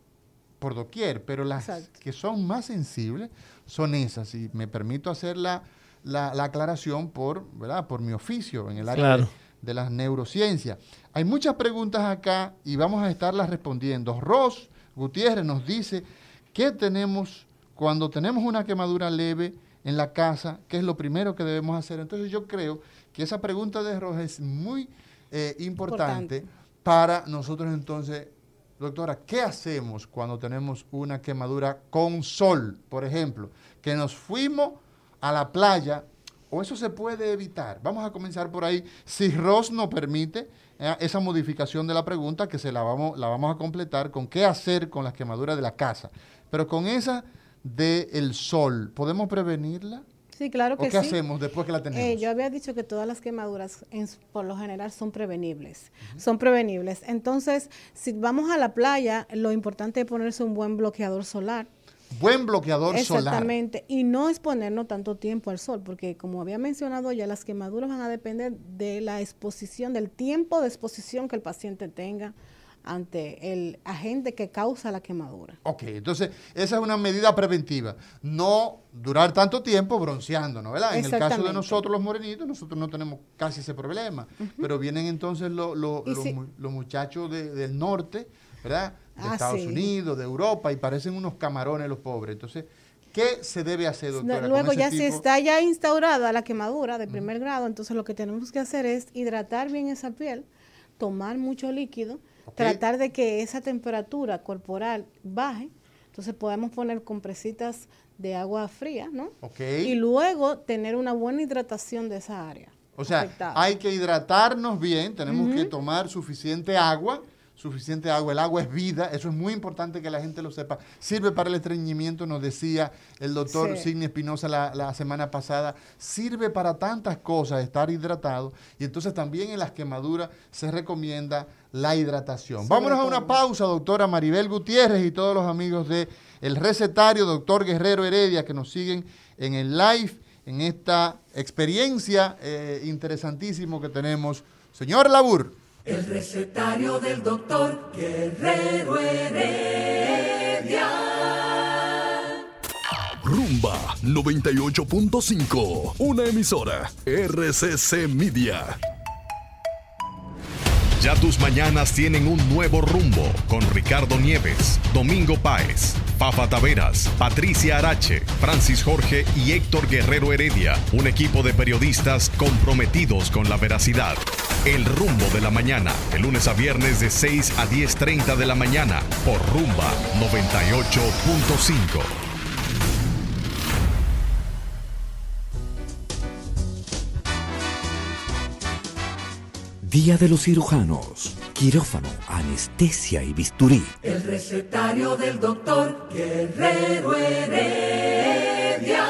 por doquier, pero las Exacto. que son más sensibles son esas. Y me permito hacer la, la- la aclaración por, ¿verdad? por mi oficio en el área Claro. de, de las neurociencias. Hay muchas preguntas acá y vamos a estarlas respondiendo. Ross Gutiérrez nos dice, ¿qué tenemos cuando tenemos una quemadura leve en la casa? ¿Qué es lo primero que debemos hacer? Entonces yo creo que esa pregunta de Ross es muy eh, importante, Importante. Para nosotros entonces Doctora, ¿qué hacemos cuando tenemos una quemadura con sol, por ejemplo? Que nos fuimos a la playa, o eso se puede evitar. Vamos a comenzar por ahí. Si Ross nos permite eh, esa modificación de la pregunta, que se la vamos, la vamos a completar con qué hacer con las quemaduras de la casa. Pero con esa del sol, ¿podemos prevenirla? Sí, claro ¿O que qué sí. hacemos después que la tenemos? Eh, yo había dicho que todas las quemaduras, en por lo general, son prevenibles. Son prevenibles. Entonces, si vamos a la playa, lo importante es ponerse un buen bloqueador solar. Buen bloqueador solar. Exactamente. Y no exponernos tanto tiempo al sol, porque como había mencionado ya, las quemaduras van a depender de la exposición, del tiempo de exposición que el paciente tenga ante el agente que causa la quemadura. Ok, entonces esa es una medida preventiva. No durar tanto tiempo bronceándonos, ¿verdad? En el caso de nosotros los morenitos, nosotros no tenemos casi ese problema. Pero vienen entonces lo- los, si- mu- los muchachos de- del norte, ¿verdad? De Ah, Estados sí. Unidos, de Europa, y parecen unos camarones los pobres. Entonces, ¿qué se debe hacer, doctora? con Luego ya si tipo? está ya instaurada la quemadura de primer grado, entonces lo que tenemos que hacer es hidratar bien esa piel, tomar mucho líquido, Tratar de que esa temperatura corporal baje. Entonces podemos poner compresitas de agua fría, ¿no? Ok. Y luego tener una buena hidratación de esa área. O sea, afectada. hay que hidratarnos bien, tenemos que tomar suficiente agua, suficiente agua, el agua es vida, eso es muy importante que la gente lo sepa. Sirve para el estreñimiento, nos decía el doctor Sí. Sidney Espinosa la, la semana pasada, sirve para tantas cosas estar hidratado y entonces también en las quemaduras se recomienda la hidratación. Sobre Vámonos a una pausa, doctora Maribel Gutiérrez y todos los amigos de El Recetario, doctor Guerrero Heredia, que nos siguen en el live, en esta experiencia eh, interesantísimo que tenemos. Señor Labur. El recetario del doctor Guerrero Heredia. Rumba 98.5, una emisora RCC Media. Ya tus mañanas tienen un nuevo rumbo con Ricardo Nieves, Domingo Páez, Fafa Taveras, Patricia Arache, Francis Jorge y Héctor Guerrero Heredia, un equipo de periodistas comprometidos con la veracidad. El rumbo de la mañana, de lunes a viernes de 6 a 10.30 de la mañana por Rumba 98.5. Día de los cirujanos, quirófano, anestesia y bisturí. El recetario del doctor Guerrero Heredia.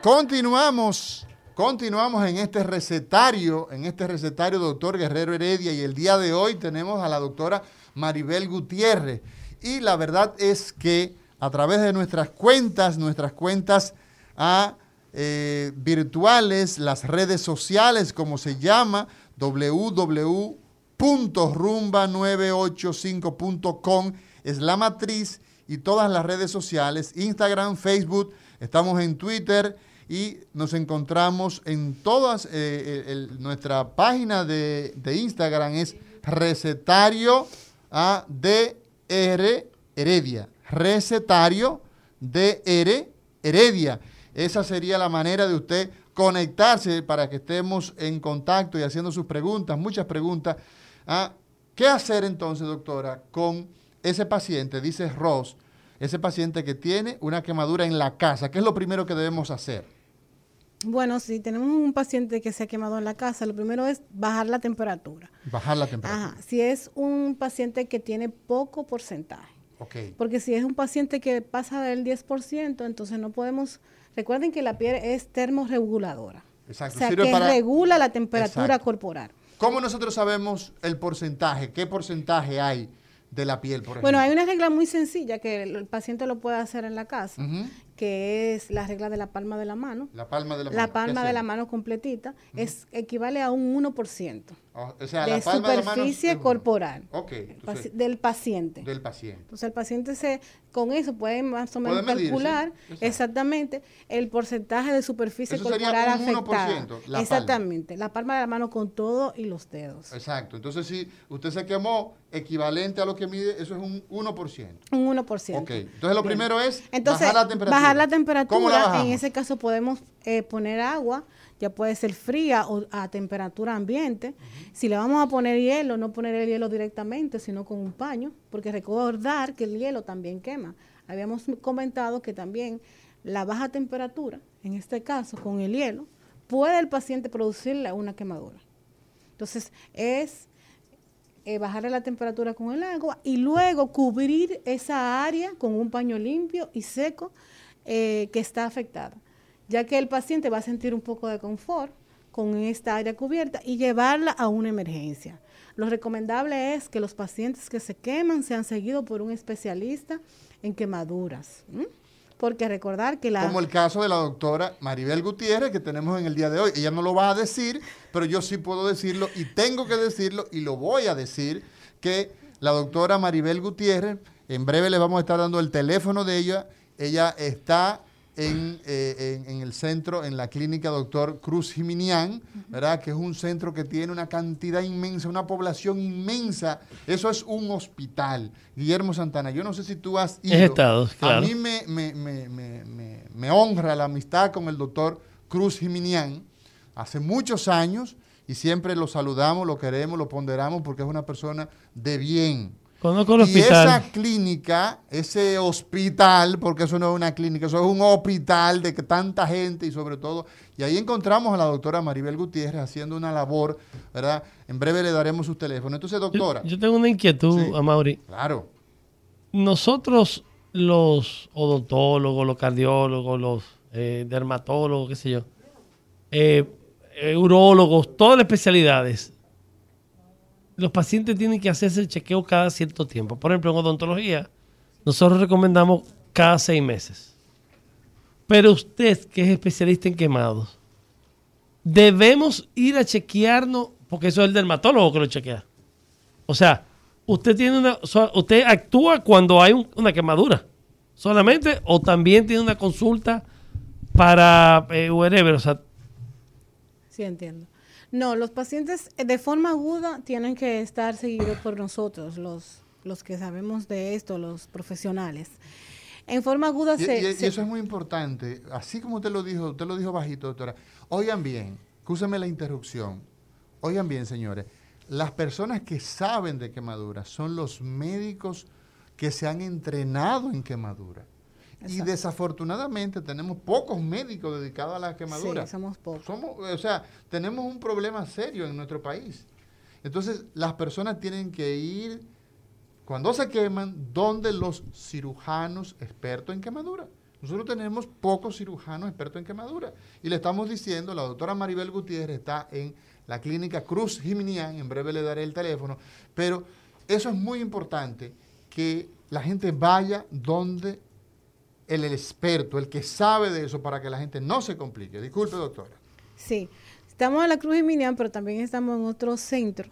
Continuamos, continuamos en este recetario, en este recetario doctor Guerrero Heredia y el día de hoy tenemos a la doctora Maribel Gutiérrez. Y la verdad es que a través de nuestras cuentas, nuestras cuentas a, eh, virtuales, las redes sociales, como se llama, www.rumba985.com es la matriz y todas las redes sociales, Instagram, Facebook, estamos en Twitter y nos encontramos en todas, eh, nuestra página de, de Instagram es recetario ADR Heredia. Recetario DR Heredia. Esa sería la manera de usted conectarse para que estemos en contacto y haciendo sus preguntas, muchas preguntas. Ah, ¿Qué hacer entonces, doctora, con ese paciente, dice Ross, ese paciente que tiene una quemadura en la casa? ¿Qué es lo primero que debemos hacer? Bueno, si tenemos un paciente que se ha quemado en la casa, lo primero es bajar la temperatura. Bajar la temperatura. Ajá. Si es un paciente que tiene poco porcentaje. Okay. Porque si es un paciente que pasa del 10%, entonces no podemos... Recuerden que la piel es termorreguladora. Exacto. O sea, Sirve que para- regula la temperatura Exacto. corporal. ¿Cómo nosotros sabemos el porcentaje? ¿Qué porcentaje hay de la piel, por ejemplo? Bueno, hay una regla muy sencilla que el, paciente lo puede hacer en la casa, que es la regla de la palma de la mano. La palma de la mano. La ¿Qué palma de la mano completita es equivale a un 1% O sea, de la palma de la mano es- superficie corporal Ok. paci- entonces, del paciente. del paciente. Entonces el paciente se con eso puede más o menos calcular exactamente el porcentaje de superficie Eso corporal un 1%, afectada. la palma. Exactamente, la palma de la mano con todo y los dedos. Exacto. Entonces, si usted se quemó equivalente a lo que mide, eso es un 1%. Un 1%. Ok. Entonces, lo Bien. primero es Entonces, bajar la temperatura. bajar la temperatura, ¿Cómo la bajamos? en ese caso podemos eh, poner agua, ya puede ser fría o a temperatura ambiente. Si le vamos a poner hielo, no poner el hielo directamente, sino con un paño, porque recordar que el hielo también quema. Habíamos comentado que también la baja temperatura, en este caso con el hielo, puede el paciente producirle una quemadura. Entonces, es eh, bajarle la temperatura con el agua y luego cubrir esa área con un paño limpio y seco eh, que está afectada, ya que el paciente va a sentir un poco de confort con esta área cubierta y llevarla a una emergencia. Lo recomendable es que los pacientes que se queman sean seguidos por un especialista en quemaduras, porque recordar que la... Como el caso de la doctora Maribel Gutiérrez que tenemos en el día de hoy. Ella no lo va a decir, pero yo sí puedo decirlo y tengo que decirlo y lo voy a decir que la doctora Maribel Gutiérrez, en breve le vamos a estar dando el teléfono de ella. Ella está en, eh, en- en el centro, en la clínica doctor Cruz Jiminián, ¿verdad? Que es un centro que tiene una cantidad inmensa, una población inmensa. Eso es un hospital. Guillermo Santana, yo no sé si tú has ido. He estado, A claro. mí me, me- me- me- me- me honra la amistad con el doctor Cruz Jiminián hace muchos años y siempre lo saludamos, lo queremos, lo ponderamos porque es una persona de bien. Conozco el Y esa clínica, ese hospital, porque eso no es una clínica, eso es un hospital de que tanta gente y sobre todo, y ahí encontramos a la doctora Maribel Gutiérrez haciendo una labor, ¿verdad? En breve le daremos sus teléfonos. Entonces, doctora, yo tengo una inquietud, Sí. Amaury. claro, Nosotros, los odontólogos, los cardiólogos, los eh, dermatólogos, qué sé yo, eh, eh, urólogos, todas las especialidades, los pacientes tienen que hacerse el chequeo cada cierto tiempo. Por ejemplo, en odontología, nosotros recomendamos cada seis meses. Pero usted, que es especialista en quemados, debemos ir a chequearnos, porque eso es el dermatólogo que lo chequea. O sea, usted tiene una, usted actúa cuando hay un- una quemadura solamente o también tiene una consulta para eh, o sea, Sí, entiendo. No, los pacientes eh, de forma aguda tienen que estar seguidos por nosotros, los, los que sabemos de esto, los profesionales. En forma aguda Y, se... y- y se- eso es muy importante. Así como usted lo dijo, usted lo dijo bajito, doctora. Oigan bien, escúcheme la interrupción. Oigan bien, señores. Las personas que saben de quemaduras son los médicos que se han entrenado en quemadura. Y desafortunadamente tenemos pocos médicos dedicados a la quemadura. Sí, somos pocos. Somos, o sea, tenemos un problema serio en nuestro país. Entonces, las personas tienen que ir, cuando se queman, donde los cirujanos expertos en quemadura. Nosotros tenemos pocos cirujanos expertos en quemadura. Y le estamos diciendo, la doctora Maribel Gutiérrez está en la clínica Cruz Jiminián, en breve le daré el teléfono, pero eso es muy importante, que la gente vaya donde el, el experto, el que sabe de eso, para que la gente no se complique. Disculpe, doctora. Sí, estamos en la Cruz Jiminián, pero también estamos en otro centro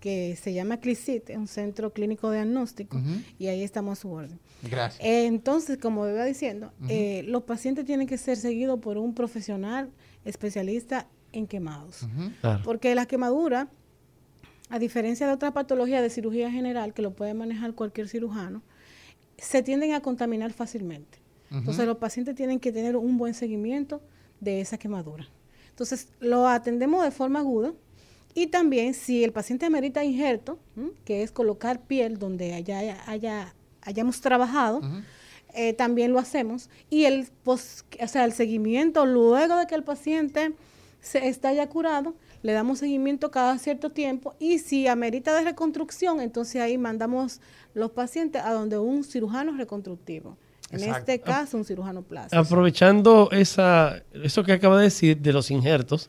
que se llama CLICIT, es un centro clínico diagnóstico, y ahí estamos a su orden. Gracias. Eh, entonces, como iba diciendo, eh, los pacientes tienen que ser seguidos por un profesional especialista en quemados. Claro. Porque la quemadura, a diferencia de otra patología de cirugía general, que lo puede manejar cualquier cirujano, se tienden a contaminar fácilmente. Entonces los pacientes tienen que tener un buen seguimiento de esa quemadura. Entonces lo atendemos de forma aguda y también si el paciente amerita injerto, que es colocar piel donde haya, haya, hayamos trabajado, eh, también lo hacemos. Y el, o sea, el seguimiento luego de que el paciente se está ya curado, le damos seguimiento cada cierto tiempo y si amerita de reconstrucción, entonces ahí mandamos los pacientes a donde un cirujano reconstructivo. En este caso, un cirujano plástico. Aprovechando esa, eso que acaba de decir de los injertos,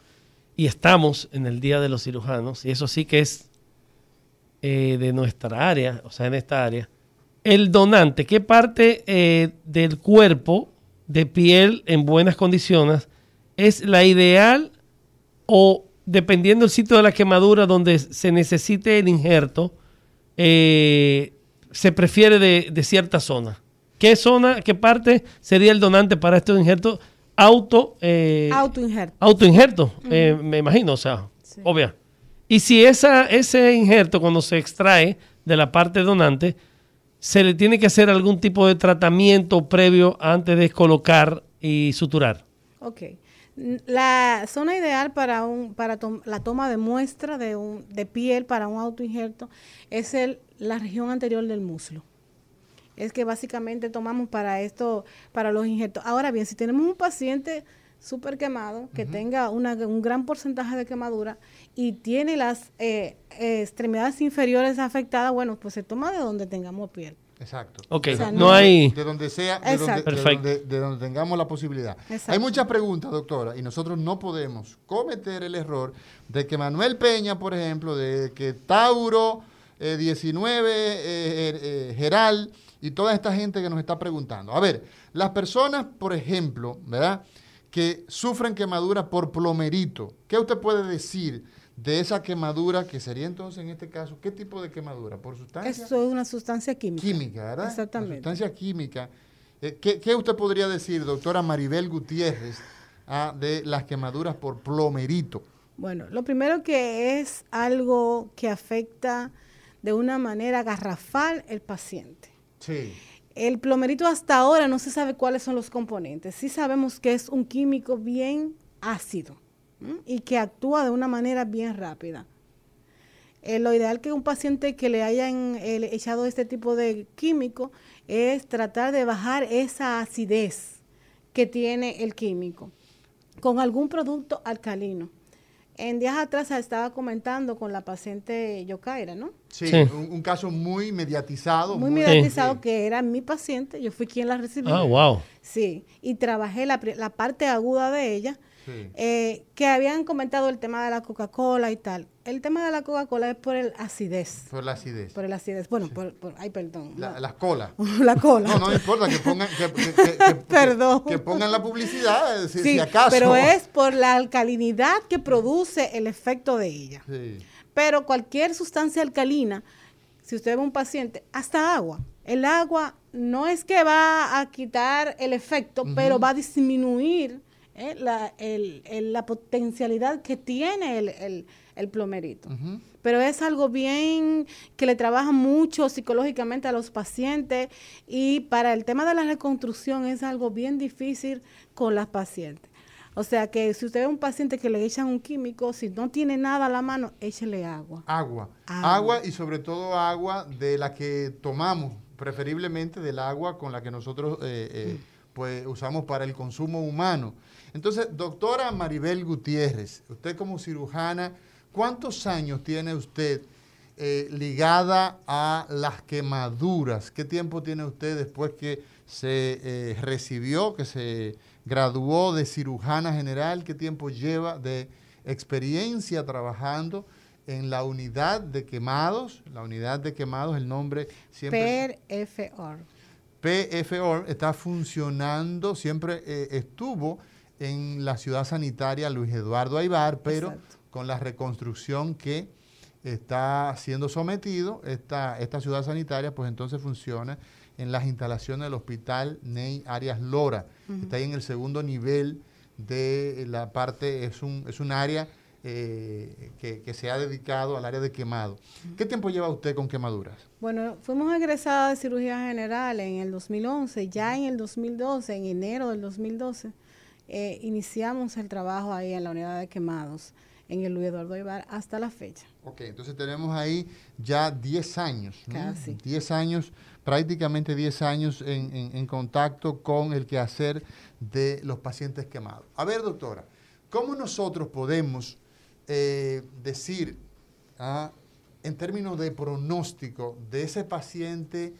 y estamos en el Día de los Cirujanos, y eso sí que es eh, de nuestra área, o sea, en esta área, el donante, ¿qué parte eh, del cuerpo de piel en buenas condiciones es la ideal o dependiendo del sitio de la quemadura donde se necesite el injerto, eh, se prefiere de, cierta zona? ¿Qué zona, qué parte sería el donante para estos injertos? Auto. Eh, autoinjerto. Autoinjerto, eh, me imagino, o sea, obvia. Y si esa, ese injerto, cuando se extrae de la parte donante, se le tiene que hacer algún tipo de tratamiento previo antes de colocar y suturar. Ok. La zona ideal para, un, para la toma de muestra de, un, de piel para un autoinjerto es el, la región anterior del muslo. Es que básicamente tomamos para esto, para los injertos. Ahora bien, si tenemos un paciente súper quemado, que tenga una, un gran porcentaje de quemadura y tiene las eh, extremidades inferiores afectadas, bueno, pues se toma de donde tengamos piel. Exacto. Ok, no, hay... De donde sea, de donde, de, donde, tengamos la posibilidad. Hay muchas preguntas, doctora, y nosotros no podemos cometer el error de que Manuel Peña, por ejemplo, de que Tauro 19, eh, eh, Geral y toda esta gente que nos está preguntando. A ver, las personas, por ejemplo, ¿verdad? Que sufren quemaduras por plomerito, ¿qué usted puede decir? De esa quemadura, que sería entonces en este caso, ¿qué tipo de quemadura? ¿Por sustancia? Eso es una sustancia química. Química, ¿verdad? Exactamente. sustancia química. Eh, ¿qué, usted podría decir, doctora Maribel Gutiérrez, ah, de las quemaduras por plomerito? Bueno, lo primero que es algo que afecta de una manera garrafal el paciente. Sí. El plomerito hasta ahora no se sabe cuáles son los componentes. Sí sabemos que es un químico bien ácido y que actúa de una manera bien rápida. Eh, lo ideal que un paciente que le hayan eh, echado este tipo de químico es tratar de bajar esa acidez que tiene el químico con algún producto alcalino. En días atrás estaba comentando con la paciente Yokaira, ¿no? Sí, Un, caso muy mediatizado. Muy, mediatizado, que era mi paciente, yo fui quien la recibió. Ah, wow. Sí, y trabajé la, la parte aguda de ella eh, que habían comentado el tema de la Coca-Cola y tal. El tema de la Coca-Cola es por el acidez. Por la acidez. Por el acidez. Bueno, por, ay, perdón. La, Las colas. la cola. No, no importa que pongan, que, pongan la publicidad, si, si, acaso. Pero es por la alcalinidad que produce el efecto de ella. Sí. Pero cualquier sustancia alcalina, si usted ve un paciente, hasta agua. El agua no es que va a quitar el efecto, pero va a disminuir ¿eh? la, el, la, potencialidad que tiene el, el, plomerito. Pero es algo bien que le trabaja mucho psicológicamente a los pacientes y para el tema de la reconstrucción es algo bien difícil con las pacientes. O sea que si usted ve un paciente que le echan un químico, si no tiene nada a la mano, échele agua. Agua. Agua, y sobre todo agua de la que tomamos, preferiblemente del agua con la que nosotros eh, eh, pues usamos para el consumo humano. Entonces, doctora Maribel Gutiérrez, usted como cirujana, ¿cuántos años tiene usted eh, ligada a las quemaduras? ¿Qué tiempo tiene usted después que se eh, recibió, que se graduó de cirujana general? ¿Qué tiempo lleva de experiencia trabajando? en la unidad de quemados, la unidad de quemados, el nombre siempre... PFOR. PFOR está funcionando, siempre eh, estuvo en la ciudad sanitaria Luis Eduardo Aibar, pero con la reconstrucción que está siendo sometido, esta, esta ciudad sanitaria, pues entonces funciona en las instalaciones del Hospital Ney Arias Lora. Está ahí en el segundo nivel de la parte, es un, es un área eh, que, se ha dedicado al área de quemado. ¿Qué tiempo lleva usted con quemaduras? Bueno, fuimos egresadas de cirugía general en el 2011, ya en el 2012, en enero del 2012, eh, iniciamos el trabajo ahí en la unidad de quemados en el Luis Eduardo Ibar hasta la fecha. Ok, entonces tenemos ahí ya 10 años. Casi. 10 años, prácticamente 10 años en, en, contacto con el quehacer de los pacientes quemados. A ver, doctora, ¿cómo nosotros podemos eh, decir, ah, en términos de pronóstico de ese paciente,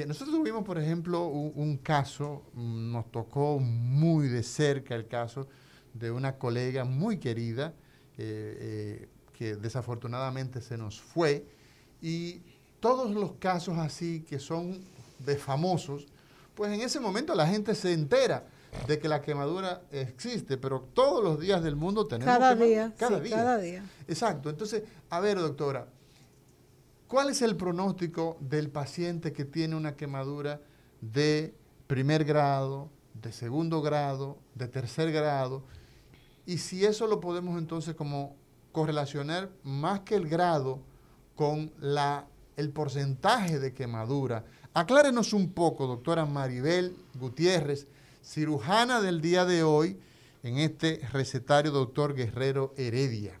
que nosotros tuvimos, por ejemplo, un, caso, mm, nos tocó muy de cerca el caso de una colega muy querida, eh, eh, que desafortunadamente se nos fue, y todos los casos así que son de famosos, pues en ese momento la gente se entera de que la quemadura existe, pero todos los días del mundo tenemos cada día, cada día. Cada día. Exacto. Entonces, a ver, doctora, ¿cuál es el pronóstico del paciente que tiene una quemadura de primer grado, de segundo grado, de tercer grado? Y si eso lo podemos entonces como correlacionar más que el grado con la, el porcentaje de quemadura. Aclárenos un poco, doctora Maribel Gutiérrez, cirujana del día de hoy en este recetario doctor Guerrero Heredia.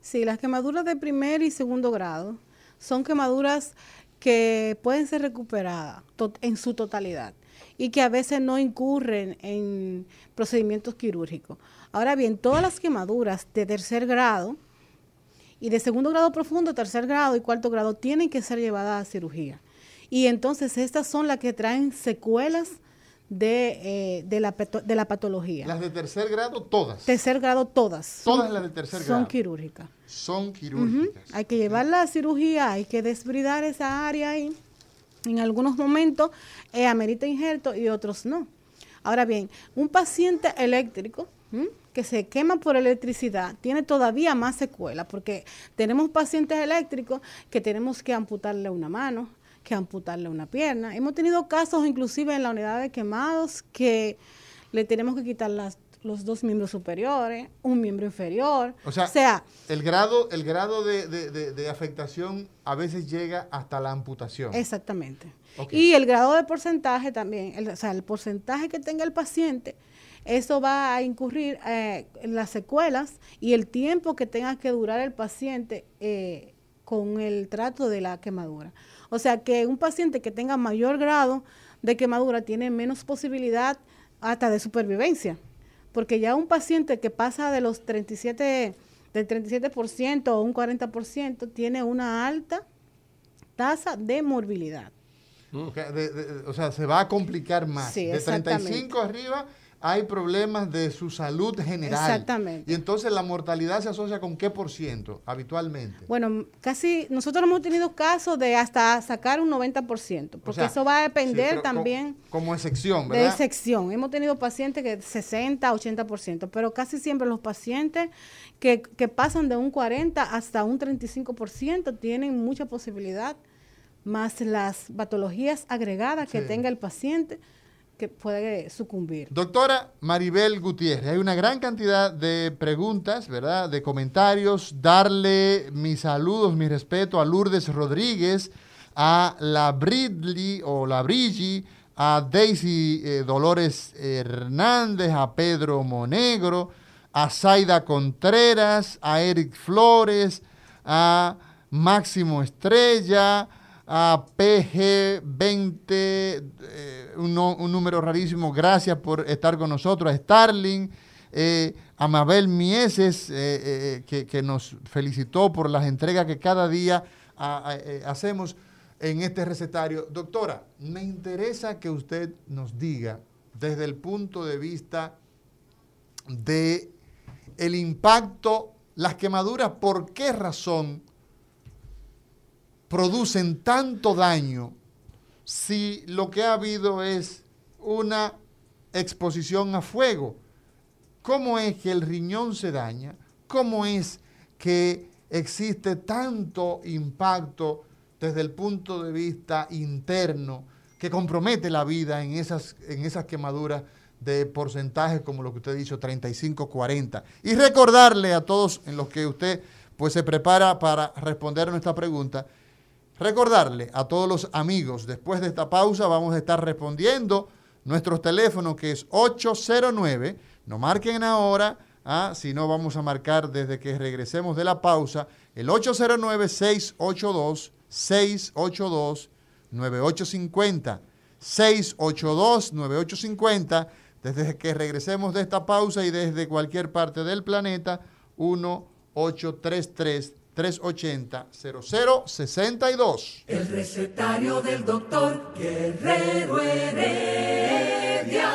Sí, las quemaduras de primer y segundo grado son quemaduras que pueden ser recuperadas en su totalidad y que a veces no incurren en procedimientos quirúrgicos. Ahora bien, todas las quemaduras de tercer grado y de segundo grado profundo, tercer grado y cuarto grado tienen que ser llevadas a cirugía. Y entonces estas son las que traen secuelas de, eh, de, la, de la patología. ¿Las de tercer grado todas? Tercer grado todas. Todas las de tercer grado. Son quirúrgicas. Son quirúrgicas. Hay que llevarla a cirugía, hay que desbridar esa área ahí. En algunos momentos eh, amerita injerto y otros no. Ahora bien, un paciente eléctrico que se quema por electricidad tiene todavía más secuela porque tenemos pacientes eléctricos que tenemos que amputarle una mano, que amputarle una pierna. Hemos tenido casos inclusive en la unidad de quemados que le tenemos que quitar las, los dos miembros superiores, un miembro inferior. O sea, el grado, el grado de, afectación a veces llega hasta la amputación. Exactamente. Y el grado de porcentaje también, o sea, el porcentaje que tenga el paciente, eso va a incurrir eh, en las secuelas y el tiempo que tenga que durar el paciente eh, con el trato de la quemadura. O sea que un paciente que tenga mayor grado de quemadura tiene menos posibilidad hasta de supervivencia, porque ya un paciente que pasa de los 37 del 37% o un 40% tiene una alta tasa de morbilidad. o sea, se va a complicar más. de 35 arriba hay problemas de su salud general. Exactamente. Y entonces la mortalidad se asocia con qué por ciento habitualmente. Bueno, casi nosotros hemos tenido casos de hasta sacar un 90%, porque eso va a depender también. Como, excepción, ¿verdad? De excepción. Hemos tenido pacientes que 60, 80%, pero casi siempre los pacientes que, que pasan de un 40 hasta un 35% tienen mucha posibilidad, más las patologías agregadas que tenga el paciente que puede sucumbir. Doctora Maribel Gutiérrez, hay una gran cantidad de preguntas, ¿verdad? De comentarios. Darle mis saludos, mi respeto a Lourdes Rodríguez, a la Bridley o la Brigi, a Daisy eh, Dolores Hernández, a Pedro Monegro, a Zaida Contreras, a Eric Flores, a Máximo Estrella, a PG20, eh, un, número rarísimo, gracias por estar con nosotros, a Starling, eh, a Mabel Mieses, eh, que, nos felicitó por las entregas que cada día hacemos en este recetario. Doctora, me interesa que usted nos diga desde el punto de vista de impacto, las quemaduras, por qué razón producen tanto daño si lo que ha habido es una exposición a fuego? ¿Cómo es que el riñón se daña? ¿Cómo es que existe tanto impacto desde el punto de vista interno que compromete la vida en esas, en esas quemaduras de porcentajes como lo que usted ha dicho, 35, 40. Y recordarle a todos en los que usted pues se prepara para responder nuestra pregunta, recordarle a todos los amigos, después de esta pausa vamos a estar respondiendo nuestros teléfonos que es 809, no marquen ahora, ah, si no vamos a marcar desde que regresemos de la pausa, el 809-682-682-9850. 682-9850 desde que regresemos de esta pausa y desde cualquier parte del planeta, 1-833-380-0062. El recetario del doctor Guerrero Heredia.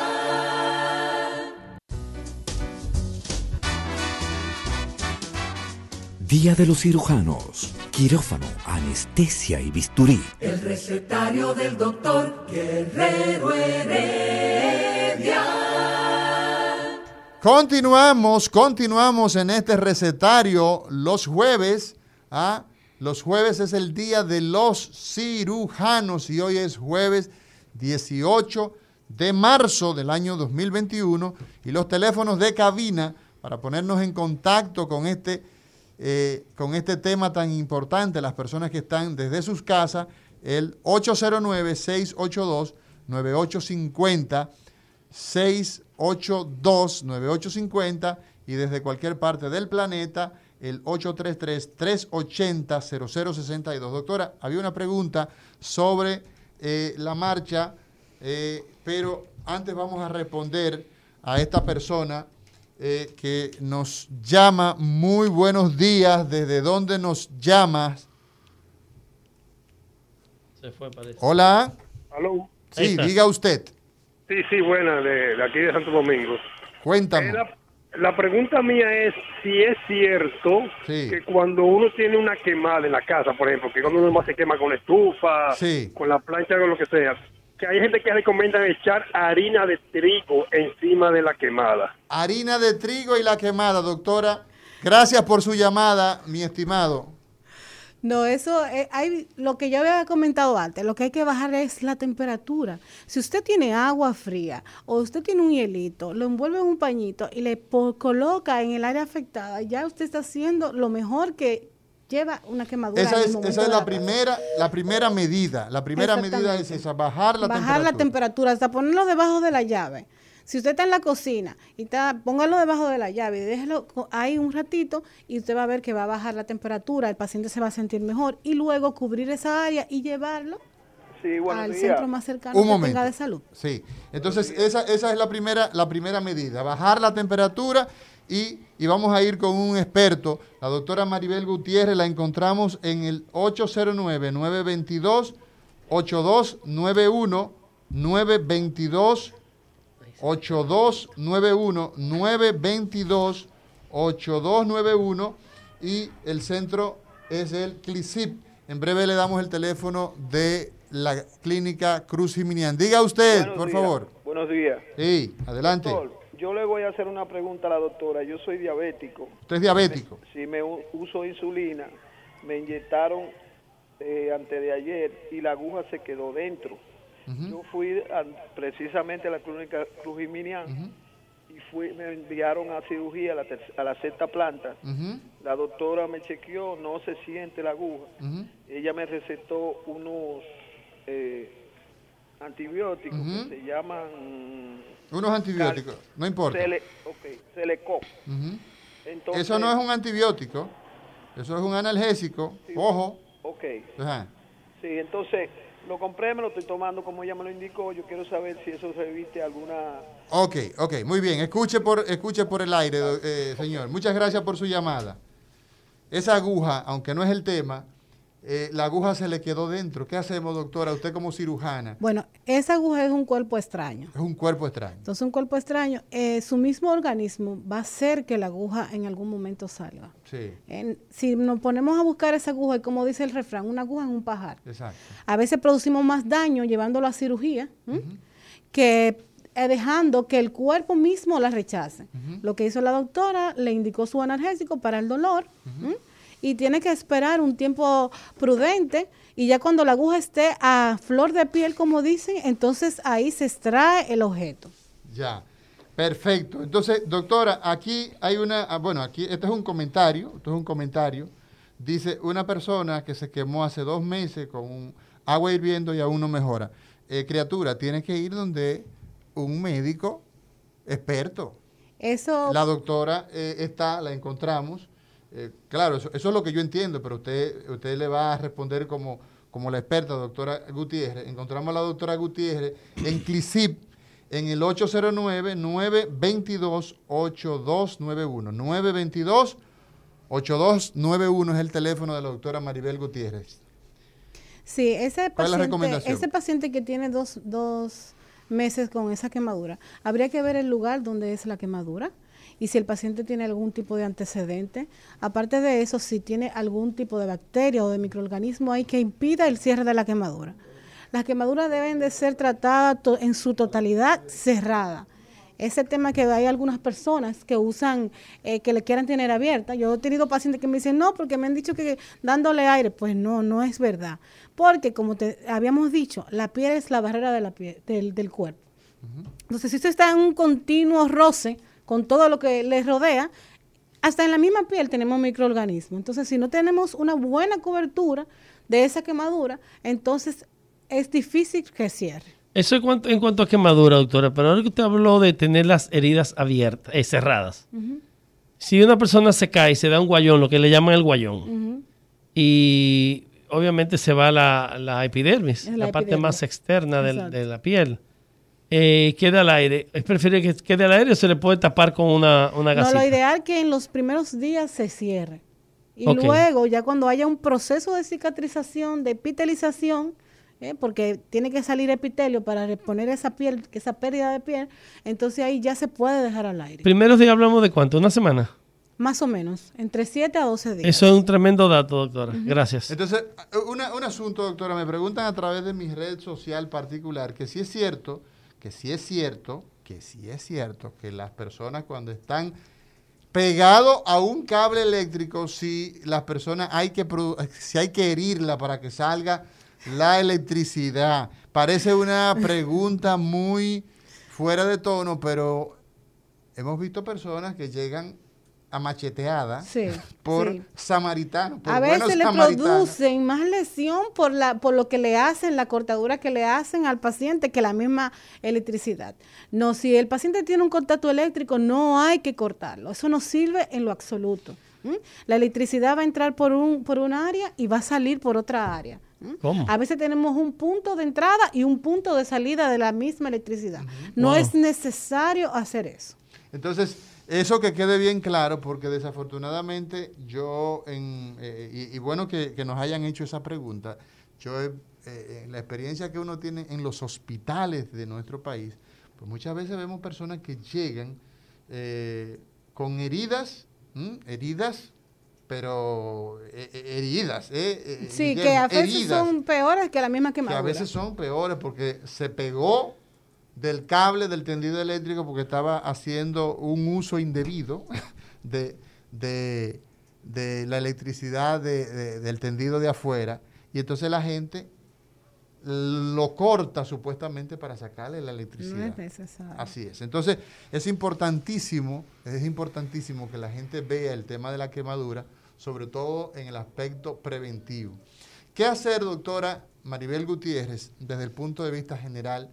Día de los cirujanos, quirófano, anestesia y bisturí. El recetario del doctor Guerrero Heredia. Continuamos, continuamos en este recetario los jueves. ¿ah? Los jueves es el día de los cirujanos y hoy es jueves 18 de marzo del año 2021 y los teléfonos de cabina para ponernos en contacto con este, eh, con este tema tan importante, las personas que están desde sus casas, el 809-682-9850, 682-9850 y desde cualquier parte del planeta, el 833-380-0062. Doctora, había una pregunta sobre eh, la marcha, eh, pero antes vamos a responder a esta persona eh, que nos llama. Muy buenos días. ¿Desde dónde nos llamas? Se fue, parece. Hola. Sí, diga usted. Sí, sí, buena, de, de aquí de Santo Domingo. Cuéntame. Eh, La, la pregunta mía es si es cierto Sí. que cuando uno tiene una quemada en la casa, por ejemplo, que cuando uno más se quema con la estufa, Sí. con la plancha, con lo que sea, que hay gente que recomienda echar harina de trigo encima de la quemada. Harina de trigo y la quemada, doctora. Gracias por su llamada, mi estimado. No, eso eh, hay lo que yo había comentado antes, lo que hay que bajar es la temperatura. Si usted tiene agua fría o usted tiene un hielito, lo envuelve en un pañito y le coloca en el área afectada, ya usted está haciendo lo mejor que lleva una quemadura. Esa en el es, esa la primera, la primera medida. La primera medida es esa, bajar la bajar temperatura. la temperatura, hasta ponerlo debajo de la llave. Si usted está en la cocina y está, póngalo debajo de la llave y déjelo ahí un ratito y usted va a ver que va a bajar la temperatura, el paciente se va a sentir mejor y luego cubrir esa área y llevarlo Sí, al centro más cercano Un que momento. tenga de salud. Sí. Entonces, esa, esa es la primera, la primera medida, bajar la temperatura y, y vamos a ir con un experto. La doctora Maribel Gutiérrez la encontramos en el 809-922-8291, 922 8291 922 8291 y el centro es el CLICIP. En breve le damos el teléfono de la clínica Cruz Jiminián. Diga usted, Buenos por días. favor. Buenos días. Sí, adelante. Doctor, yo le voy a hacer una pregunta a la doctora. Yo soy diabético. Usted es diabético. Si me uso insulina, me inyectaron eh, antes de ayer y la aguja se quedó dentro. Yo fui a- precisamente a la clínica Cruz Jiminián y fui, me enviaron a cirugía a la, a la sexta planta. La doctora me chequeó, no se siente la aguja. Ella me recetó unos eh, antibióticos que se llaman Unos antibióticos, no importa. Cele, ok. Entonces, Eso no es un antibiótico, eso es un analgésico. Ojo. Ok, Ajá. sí, entonces lo compré, me lo estoy tomando como ella me lo indicó. Yo quiero saber si eso reviste alguna... Ok, ok, muy bien. Escuche por, escuche por el aire, eh, señor. Muchas gracias por su llamada. Esa aguja, aunque no es el tema, eh, la aguja se le quedó dentro. ¿Qué hacemos, doctora? Usted como cirujana. Bueno, esa aguja es un cuerpo extraño. Es un cuerpo extraño. Entonces, un cuerpo extraño, eh, su mismo organismo va a hacer que la aguja en algún momento salga. Sí, En- si nos ponemos a buscar esa aguja, y como dice el refrán, una aguja en un pajar. exacto. A veces producimos más daño llevándolo a cirugía que eh, dejando que el cuerpo mismo la rechace. Lo que hizo la doctora, le indicó su analgésico para el dolor. Y tiene que esperar un tiempo prudente y ya cuando la aguja esté a flor de piel, como dicen, entonces ahí se extrae el objeto. Ya. Perfecto. Entonces, doctora, aquí hay una, ah, bueno, aquí este es un comentario, esto es un comentario. Dice una persona que se quemó hace dos meses con un agua hirviendo y aún no mejora. Eh, criatura, tiene que ir donde un médico experto. Eso. La doctora eh, está, la encontramos. Eh, claro, eso, eso, es lo que yo entiendo, pero usted, usted le va a responder como, como la experta, doctora Gutiérrez. Encontramos a la doctora Gutiérrez en CLICIP en el 809-922-8291. 922-8291 es el teléfono de la doctora Maribel Gutiérrez. Sí, ese paciente, ese paciente que tiene dos, dos meses con esa quemadura, habría que ver el lugar donde es la quemadura y si el paciente tiene algún tipo de antecedente. Aparte de eso, si tiene algún tipo de bacteria o de microorganismo hay que impida el cierre de la quemadura. Las quemaduras deben de ser tratadas en su totalidad cerrada. Ese tema que hay algunas personas que usan, eh, que le quieran tener abierta. Yo he tenido pacientes que me dicen, no, porque me han dicho que dándole aire, pues no, no es verdad. Porque como te habíamos dicho, la piel es la barrera de la piel, del, cuerpo. Entonces, si usted está en un continuo roce con todo lo que le rodea, hasta en la misma piel tenemos microorganismos. Entonces, si no tenemos una buena cobertura de esa quemadura, entonces es difícil que cierre. Eso en cuanto, en cuanto a quemadura, doctora, pero ahora que usted habló de tener las heridas abiertas, eh, cerradas. Si una persona se cae y se da un guayón, lo que le llaman el guayón, y obviamente se va la, la epidermis, la, parte más externa de la piel, eh, queda al aire. ¿Es preferible que quede al aire o se le puede tapar con una, una gasita? No, lo ideal es que en los primeros días se cierre. Y luego, ya cuando haya un proceso de cicatrización, de epitelización, ¿eh? porque tiene que salir epitelio para reponer esa piel, esa pérdida de piel, entonces ahí ya se puede dejar al aire. Primeros días hablamos de cuánto, una semana. Más o menos, entre 7 a 12 días. Eso es un tremendo dato, doctora. Gracias. Entonces, un asunto, doctora, me preguntan a través de mi red social particular que si es cierto, que si es cierto, que si es cierto que las personas cuando están pegados a un cable eléctrico, si las personas hay que si hay que herirla para que salga la electricidad. Parece una pregunta muy fuera de tono, pero hemos visto personas que llegan a macheteada por samaritanos. a veces le producen más lesión por, la, por lo que le hacen, la cortadura que le hacen al paciente que la misma electricidad. No, si el paciente tiene un contacto eléctrico, no hay que cortarlo. Eso no sirve en lo absoluto. La electricidad va a entrar por un, por un área y va a salir por otra área. A veces tenemos un punto de entrada y un punto de salida de la misma electricidad. No es necesario hacer eso. Entonces, eso que quede bien claro, porque desafortunadamente yo, en, eh, y, bueno que, nos hayan hecho esa pregunta, yo, eh, en la experiencia que uno tiene en los hospitales de nuestro país, pues muchas veces vemos personas que llegan eh, con heridas, heridas pero eh, eh, heridas. Eh, sí, que a veces son peores que la misma quemadura. Que a veces son peores porque se pegó del cable del tendido eléctrico porque estaba haciendo un uso indebido de, la electricidad del tendido de afuera. Y entonces la gente lo corta supuestamente para sacarle la electricidad. No es necesario. Así es. Entonces, es importantísimo, es importantísimo que la gente vea el tema de la quemadura, sobre todo en el aspecto preventivo. ¿Qué hacer, doctora Maribel Gutiérrez, desde el punto de vista general,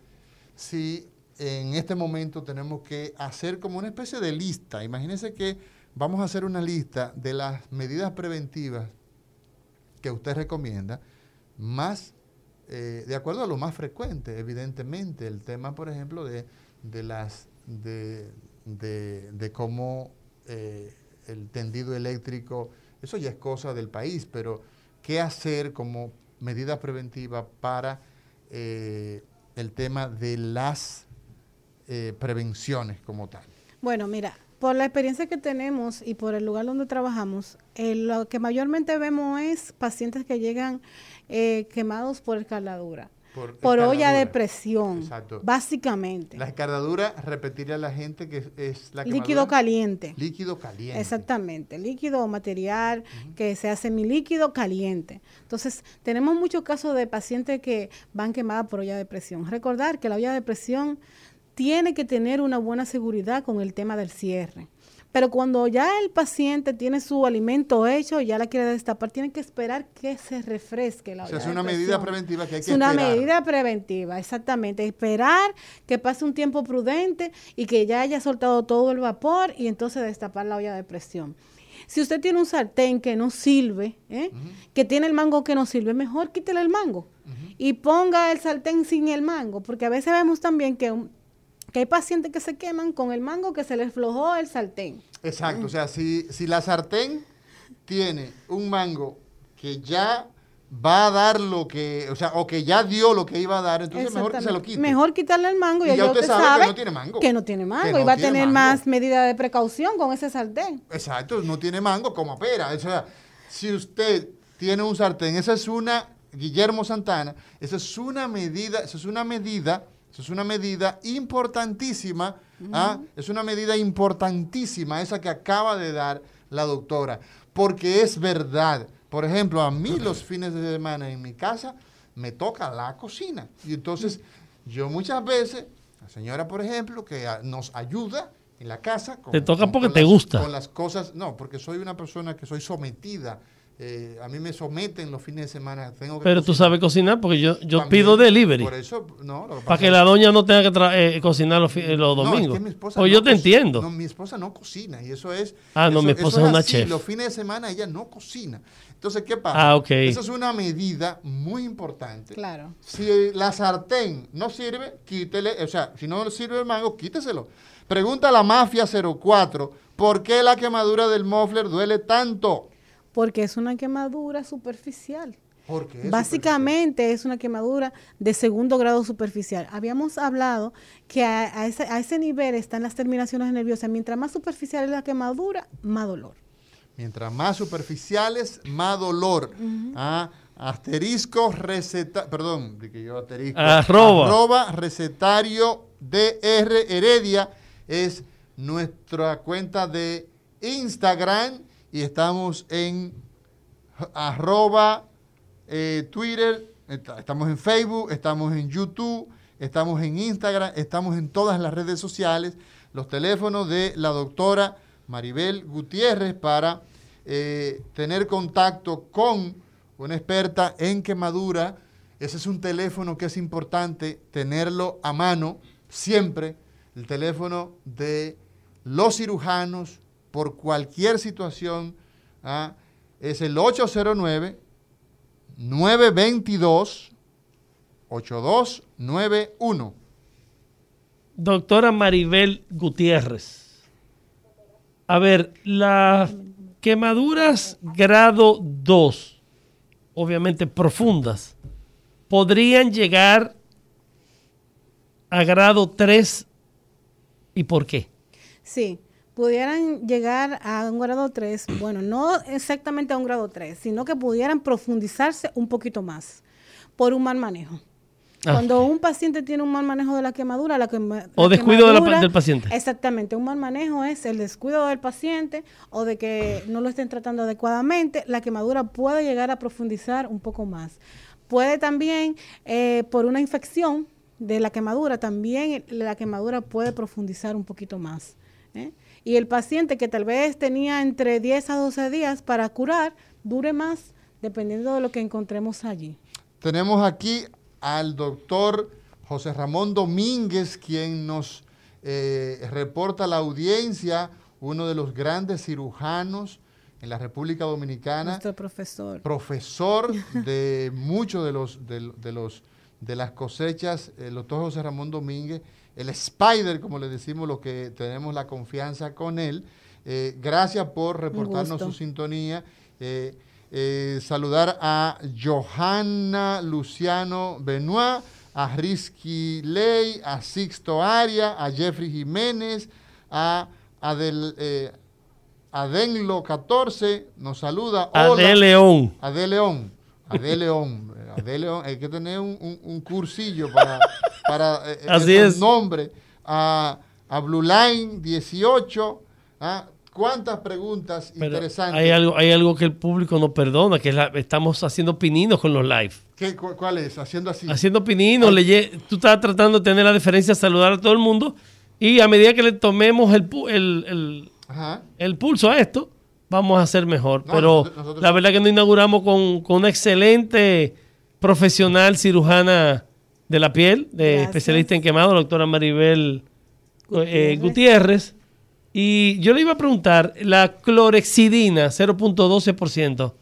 si en este momento tenemos que hacer como una especie de lista? Imagínense que vamos a hacer una lista de las medidas preventivas que usted recomienda, más eh, de acuerdo a lo más frecuente, evidentemente, el tema, por ejemplo, de, las de, de, cómo eh, el tendido eléctrico, eso ya es cosa del país, pero ¿qué hacer como medida preventiva para eh, el tema de las prevenciones como tal? Bueno, mira, por la experiencia que tenemos y por el lugar donde trabajamos, lo que mayormente vemos es pacientes que llegan eh, quemados por escaladura. Por, olla de presión, básicamente. La escaladura, repetirle a la gente que es la Líquido caliente. Líquido caliente. Exactamente, líquido o material que se hace mi líquido caliente. Entonces, tenemos muchos casos de pacientes que van quemados por olla de presión. Recordar que la olla de presión tiene que tener una buena seguridad con el tema del cierre. Pero cuando ya el paciente tiene su alimento hecho, ya la quiere destapar, tiene que esperar que se refresque la O sea, olla es una medida preventiva que hay que Es una esperar. medida preventiva, exactamente. Esperar que pase un tiempo prudente y que ya haya soltado todo el vapor y entonces destapar la olla de presión. Si usted tiene un sartén que no sirve, ¿eh? que tiene el mango que no sirve, mejor quítele el mango y ponga el sartén sin el mango, porque a veces vemos también que, un- que hay pacientes que se queman con el mango que se les flojó el sartén. Exacto, o sea, si, si la sartén tiene un mango que ya va a dar lo que, o sea, o que ya dio lo que iba a dar, entonces mejor que se lo quite. Mejor quitarle el mango y, Y ya usted usted sabe sabe, que no tiene mango. que no tiene mango Que y no va a tener mango. más medida de precaución con ese sartén. Exacto, no tiene mango como pera. O sea, si usted tiene un sartén, esa es una, Guillermo Santana, esa es una medida, esa es una medida, es una medida importantísima, ¿ah? es una medida importantísima esa que acaba de dar la doctora, porque es verdad. Por ejemplo, a mí los fines de semana en mi casa me toca la cocina. Y entonces yo muchas veces, la señora, por ejemplo, que nos ayuda en la casa. con- Te toca con- porque con te las- gusta. Con las cosas, no, porque soy una persona que soy sometida. Eh, a mí me someten los fines de semana. Tengo que Pero tú sabes cocinar porque yo, yo También, pido delivery. Por eso, no, lo que Para que es- la doña no tenga que tra- eh, cocinar los, eh, los no, es domingos. que mi esposa Pues no yo te enoso. No, mi esposa no cocina y eso es. Ah, no, eso- mi esposa eso es una así, chef. Los fines de semana ella no cocina. Entonces, ¿qué pasa? Ah, ok. Esa es una medida muy importante. Claro. Si la sartén no sirve, quítele, o sea, si no le sirve el mango, quíteselo. Pregunta a la Mafia 04, ¿por qué la quemadura del muffler duele tanto? Porque es una quemadura superficial. Porque es Básicamente es una quemadura de segundo grado superficial. Habíamos hablado que a, a ese, a ese nivel están las terminaciones nerviosas. Mientras más superficial es la quemadura, más dolor. Mientras más superficiales, más dolor. Ah, asterisco receta, perdón, de que yo asterisco. Arroba. Arroba recetario DR Heredia es nuestra cuenta de Instagram y estamos en arroba eh, Twitter, est- estamos en Facebook, estamos en YouTube, estamos en Instagram, estamos en todas las redes sociales, los teléfonos de la doctora Maribel Gutiérrez para eh, tener contacto con una experta en quemadura. Ese es un teléfono que es importante tenerlo a mano siempre, el teléfono de los cirujanos por cualquier situación. ¿ah? Es el 809 922 8291. Doctora Maribel Gutiérrez. A ver, las quemaduras grado 2, obviamente profundas, podrían llegar a grado 3 y por qué? Sí, pudieran llegar a un grado 3, bueno, no exactamente a un grado 3, sino que pudieran profundizarse un poquito más por un mal manejo. Ah. Cuando un paciente tiene un mal manejo de la quemadura, la quema- O la descuido de la del paciente. Exactamente, un mal manejo es el descuido del paciente o de que no lo estén tratando adecuadamente. La quemadura puede llegar a profundizar un poco más. Puede también, eh, por una infección de la quemadura, también la quemadura puede profundizar un poquito más. ¿eh? Y el paciente que tal vez tenía entre 10 a 12 días para curar, dure más dependiendo de lo que encontremos allí. Tenemos aquí al doctor José Ramón Domínguez, quien nos eh, reporta la audiencia, uno de los grandes cirujanos en la República Dominicana, Nuestro profesor. profesor de muchos de los de, de los de las cosechas, el doctor José Ramón Domínguez, el Spider, como le decimos, los que tenemos la confianza con él. Eh, gracias por reportarnos su sintonía. Eh, eh, saludar a Johanna Luciano Benoit, a Risky Ley, a Sixto Aria, a Jeffrey Jiménez, a Adel, eh, Adenlo 14, nos saluda. A Hola. de León. Ade León. Ade León. Ade León. Hay que tener un, un- un cursillo para, para eh, Así esos es. nombres. A, a Blue Line 18. ¿ah? ¿Cuántas preguntas Pero interesantes? hay algo, hay algo que el público no perdona, que es la- estamos haciendo pininos con los live. ¿Qué, cu- ¿Cuál es? Haciendo así. haciendo pininos, leye- tú estás tratando de tener la diferencia, saludar a todo el mundo, y a medida que le tomemos el, el, el- Ajá. el pulso a esto, vamos a hacer mejor. No, Pero nosotros- nosotros- la verdad que nos inauguramos con, con una excelente profesional cirujana de la piel, de Gracias. especialista en quemado, la doctora Maribel eh, Gutiérrez. Gutiérrez. Y yo le iba a preguntar, la clorexidina, 0.12%,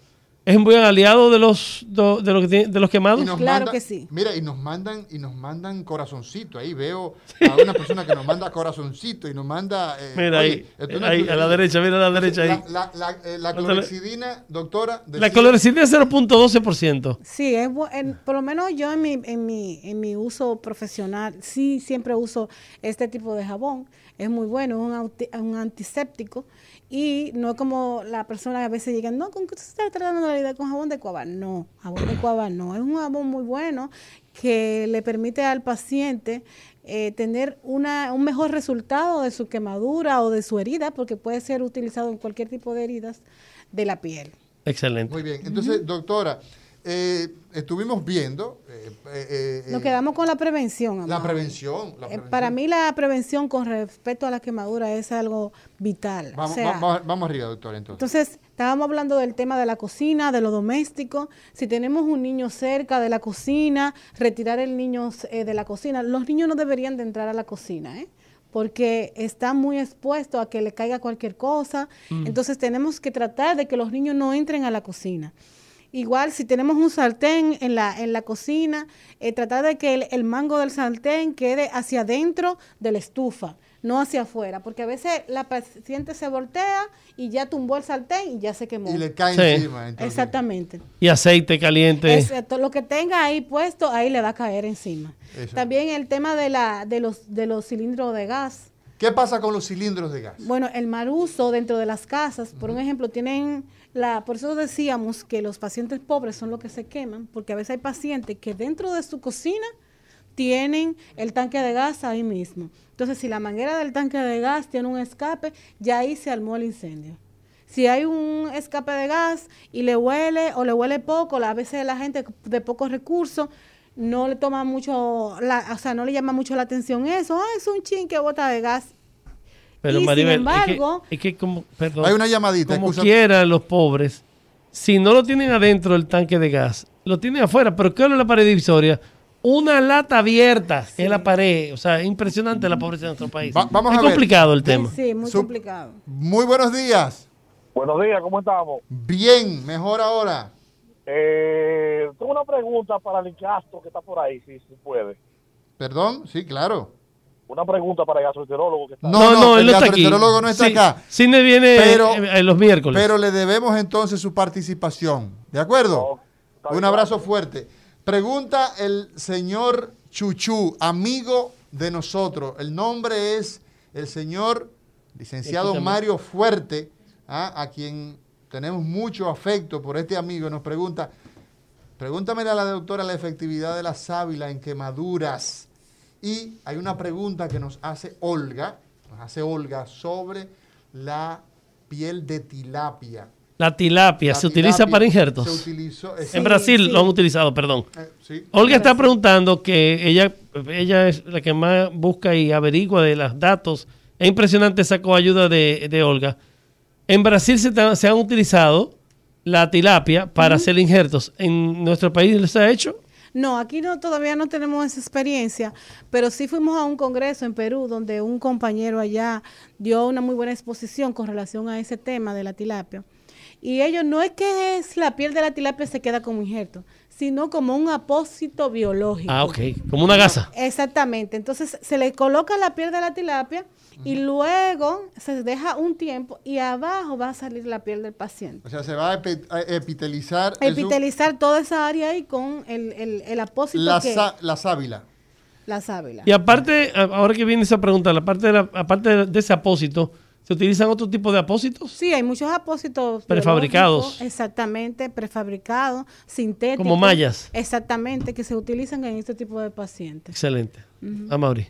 ¿es un buen aliado de los, de los, de los quemados? Claro manda- que sí. Mira, y nos mandan, y nos mandan corazoncito. Ahí veo a una persona que nos manda corazoncito y nos manda. eh, Mira oye, ahí, ahí, a la derecha, mira a la derecha ahí. La, la, la, eh, la clorexidina, doctora. La clorexidina es 0.12%. Sí, es en- por lo menos yo en mi, en, mi, en mi uso profesional, sí siempre uso este tipo de jabón. Es muy bueno, es un, un antiséptico y no es como la persona que a veces digan, no, ¿con qué usted está tratando la herida? Con jabón de cuava. No, jabón de cuava no. Es un jabón muy bueno que le permite al paciente eh, tener una, un mejor resultado de su quemadura o de su herida, porque puede ser utilizado en cualquier tipo de heridas de la piel. Excelente. Muy bien. Entonces, doctora, eh, estuvimos viendo. eh, eh, eh, Nos quedamos con la prevención. La prevención. la Eh, prevención. Para mí la prevención con respecto a la quemadura es algo vital. Vamos, O sea, vamos, vamos arriba, doctora, entonces. entonces, estábamos hablando del tema de la cocina, de lo doméstico. Si tenemos un niño cerca de la cocina, retirar el niño eh, de la cocina. Los niños no deberían de entrar a la cocina, ¿eh? porque está muy expuesto a que le caiga cualquier cosa. Entonces tenemos que tratar de que los niños no entren a la cocina. Igual, si tenemos un sartén en la, en la cocina, eh, tratar de que el, el mango del sartén quede hacia adentro de la estufa, no hacia afuera, porque a veces la paciente se voltea y ya tumbó el sartén y ya se quemó. y le cae Sí. encima. entonces. Exactamente. Y aceite caliente. Exacto, lo que tenga ahí puesto, ahí le va a caer encima. Eso. También el tema de, la, de, los, de los cilindros de gas. ¿Qué pasa con los cilindros de gas? Bueno, el mal uso dentro de las casas, por un ejemplo, tienen la, por eso decíamos que los pacientes pobres son los que se queman, porque a veces hay pacientes que dentro de su cocina tienen el tanque de gas ahí mismo. Entonces, si la manguera del tanque de gas tiene un escape, ya ahí se armó el incendio. Si hay un escape de gas y le huele o le huele poco, a veces la gente de pocos recursos no le toma mucho, la, o sea, no le llama mucho la atención eso. Ah, es un chin que bota de gas. Pero y Maribel, sin embargo, es que, es que como, perdón, Hay una llamadita. como excusa- quieran los pobres, si no lo tienen adentro del tanque de gas, lo tienen afuera, pero ¿qué es la pared divisoria? Una lata abierta en la pared. O sea, es impresionante la pobreza de nuestro país. Va- vamos es a ver. complicado el tema. Sí, muy complicado. Muy buenos días. Buenos días, ¿cómo estamos? Bien, mejor ahora. Eh, tengo una pregunta para el Castro que está por ahí, si se puede. Perdón, sí, claro. Una pregunta para el gastroenterólogo que está No, no, él el no está aquí. gastroenterólogo no está Sí, acá. Cine viene Pero- eh, eh, los miércoles. Pero le debemos entonces su participación. ¿De acuerdo? No, Un bien, abrazo fuerte. Pregunta el señor Chuchú, amigo de nosotros. El nombre es el señor licenciado Escúchame. Mario Fuerte, ¿ah? a quien tenemos mucho afecto por este amigo. Nos pregunta, pregúntamele a la doctora la efectividad de la sábila en quemaduras. Y hay una pregunta que nos hace Olga, nos hace Olga sobre la piel de tilapia. la tilapia La se utiliza tilapia para injertos. Se utilizó, en. Brasil sí. lo han utilizado, perdón. Eh, sí. Olga está preguntando que ella, ella es la que más busca y averigua de los datos. Es impresionante esa coayuda de, de Olga. En Brasil se han utilizado la tilapia para hacer injertos. ¿En nuestro país se ha hecho? No, aquí no todavía no tenemos esa experiencia, pero sí fuimos a un congreso en Perú donde un compañero allá dio una muy buena exposición con relación a ese tema de la tilapia. Y ellos no es que la piel de la tilapia se queda como injerto, sino como un apósito biológico. Ah, ok. Como una gasa. Exactamente. Entonces se le coloca la piel de la tilapia y luego se deja un tiempo y abajo va a salir la piel del paciente. O sea, se va a epi- a epitelizar Epitelizar toda esa área ahí con el, el, el apósito la, que la sábila. la sábila. Y aparte, ahora que viene esa pregunta, la parte de la- aparte de- de ese apósito, ¿se utilizan otro tipo de apósitos? Sí, hay muchos apósitos Prefabricados. Exactamente, prefabricados, sintéticos. Como mallas. Exactamente, que se utilizan en este tipo de pacientes. Excelente. A Mauri.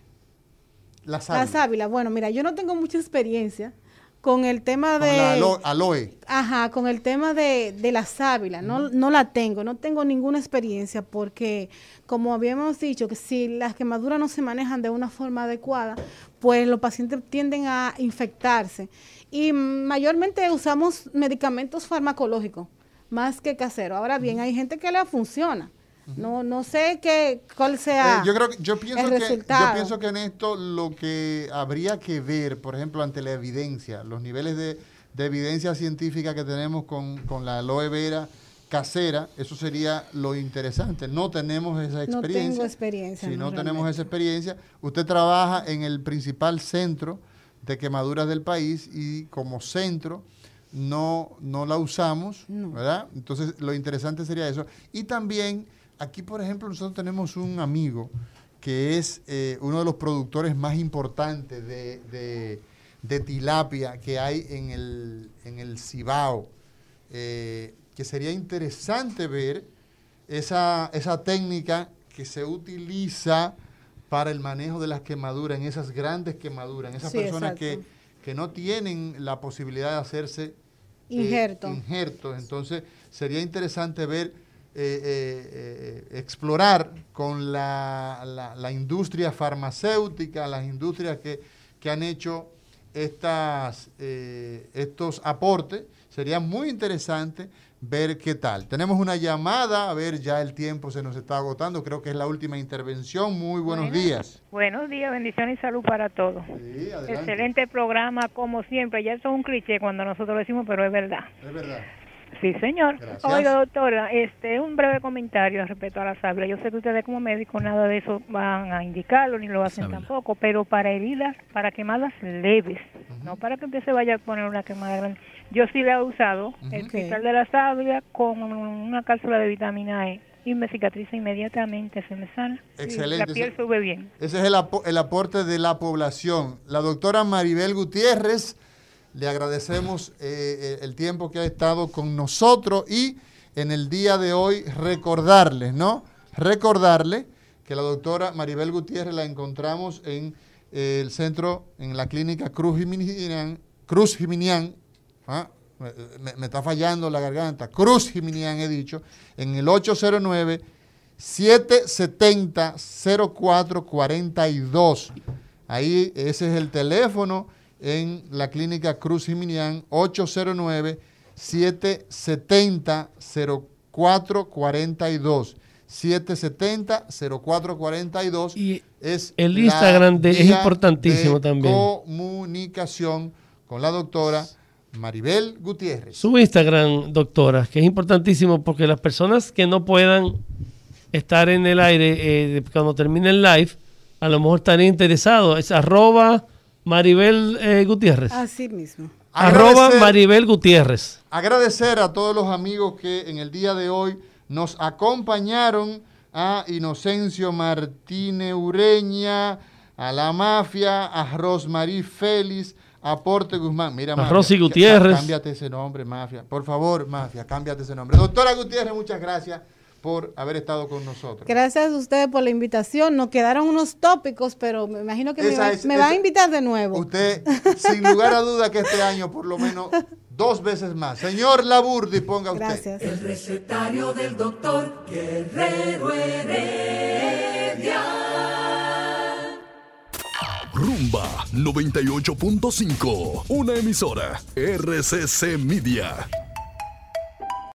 La La sábila. sábila, bueno, mira, yo no tengo mucha experiencia, con el tema Con de... la alo- aloe. Ajá, con el tema de, de la sábila, no, no la tengo, no tengo ninguna experiencia porque, como habíamos dicho, que si las quemaduras no se manejan de una forma adecuada, pues los pacientes tienden a infectarse. Y mayormente usamos medicamentos farmacológicos más que caseros. Ahora bien, hay gente que le funciona. No, no sé qué, cuál sea Eh, yo creo que, yo pienso el que, yo resultado. pienso que en esto lo que habría que ver, por ejemplo, ante la evidencia, los niveles de, de evidencia científica que tenemos con, con la aloe vera casera, eso sería lo interesante. No tenemos esa No experiencia. tengo experiencia, Si no, no, tenemos esa experiencia, usted trabaja en el principal centro de quemaduras del país y como centro no, no la usamos, ¿verdad? Entonces lo interesante sería eso. Y también aquí, por ejemplo, nosotros tenemos un amigo que es eh, uno de los productores más importantes de, de- de tilapia que hay en el, en el Cibao, eh, que sería interesante ver esa, esa técnica que se utiliza para el manejo de las quemaduras, en esas grandes quemaduras, en esas Sí, personas que, que no tienen la posibilidad de hacerse eh, Injerto. injertos. Entonces, sería interesante ver, eh, eh, eh, explorar con la, la- la industria farmacéutica, las industrias que, que han hecho estas, eh, estos aportes. Sería muy interesante ver qué tal. Tenemos una llamada, a ver, ya el tiempo se nos está agotando, creo que es la última intervención. Muy buenos Bueno. días. Buenos días, bendiciones y salud para todos. Sí, adelante. Excelente programa, como siempre. Ya eso es un cliché cuando nosotros lo decimos, pero es verdad. Es verdad. Sí, señor. Gracias. Oiga, doctora, este, un breve comentario respecto a la sábila. Yo sé que ustedes como médicos nada de eso van a indicarlo, ni lo hacen tampoco, pero para heridas, para quemadas leves, no para que usted se vaya a poner una quemada grande. Yo sí le he usado el cristal de la sábila con una cápsula de vitamina E y me cicatriza inmediatamente, se me sana. y. La piel Ese- sube bien. Ese es el, apo- el aporte de la población. La doctora Maribel Gutiérrez, le agradecemos eh, el tiempo que ha estado con nosotros y en el día de hoy recordarles, ¿no? Recordarle que la doctora Maribel Gutiérrez la encontramos en eh, el centro, en la clínica Cruz Jiminian, Cruz Jiminian, ¿ah? me, está fallando la garganta, Cruz Jiminian he dicho, en el 809 770-0442. Ahí ese es el teléfono en la clínica Cruz Jiminian 809-770-0442. 770-0442 Y es el Instagram de- es importantísimo de también. Comunicación con la doctora Maribel Gutiérrez. Su Instagram, doctora, que es importantísimo porque las personas que no puedan estar en el aire eh, cuando termine el live, a lo mejor estarían interesados. Es arroba Maribel eh, Gutiérrez. Así mismo. Arroba Agradecer- Maribel Gutiérrez. Agradecer a todos los amigos que en el día de hoy nos acompañaron, a Inocencio Martínez Ureña, a la mafia, a Rosmarí Félix, a Porte Guzmán. Mira, A mafia, Rosy Gutiérrez. Cámbiate ese nombre, mafia. Por favor, mafia, cámbiate ese nombre. Doctora Gutiérrez, muchas gracias por haber estado con nosotros. Gracias a ustedes por la invitación. Nos quedaron unos tópicos, pero me imagino que me, va- es- me a invitar de nuevo. Usted, sin lugar a duda, que este año por lo menos dos veces más. Señor Laburdi, ponga usted. Gracias. El recetario del doctor Guerrero Heredia. Rumba 98.5, una emisora RCC Media.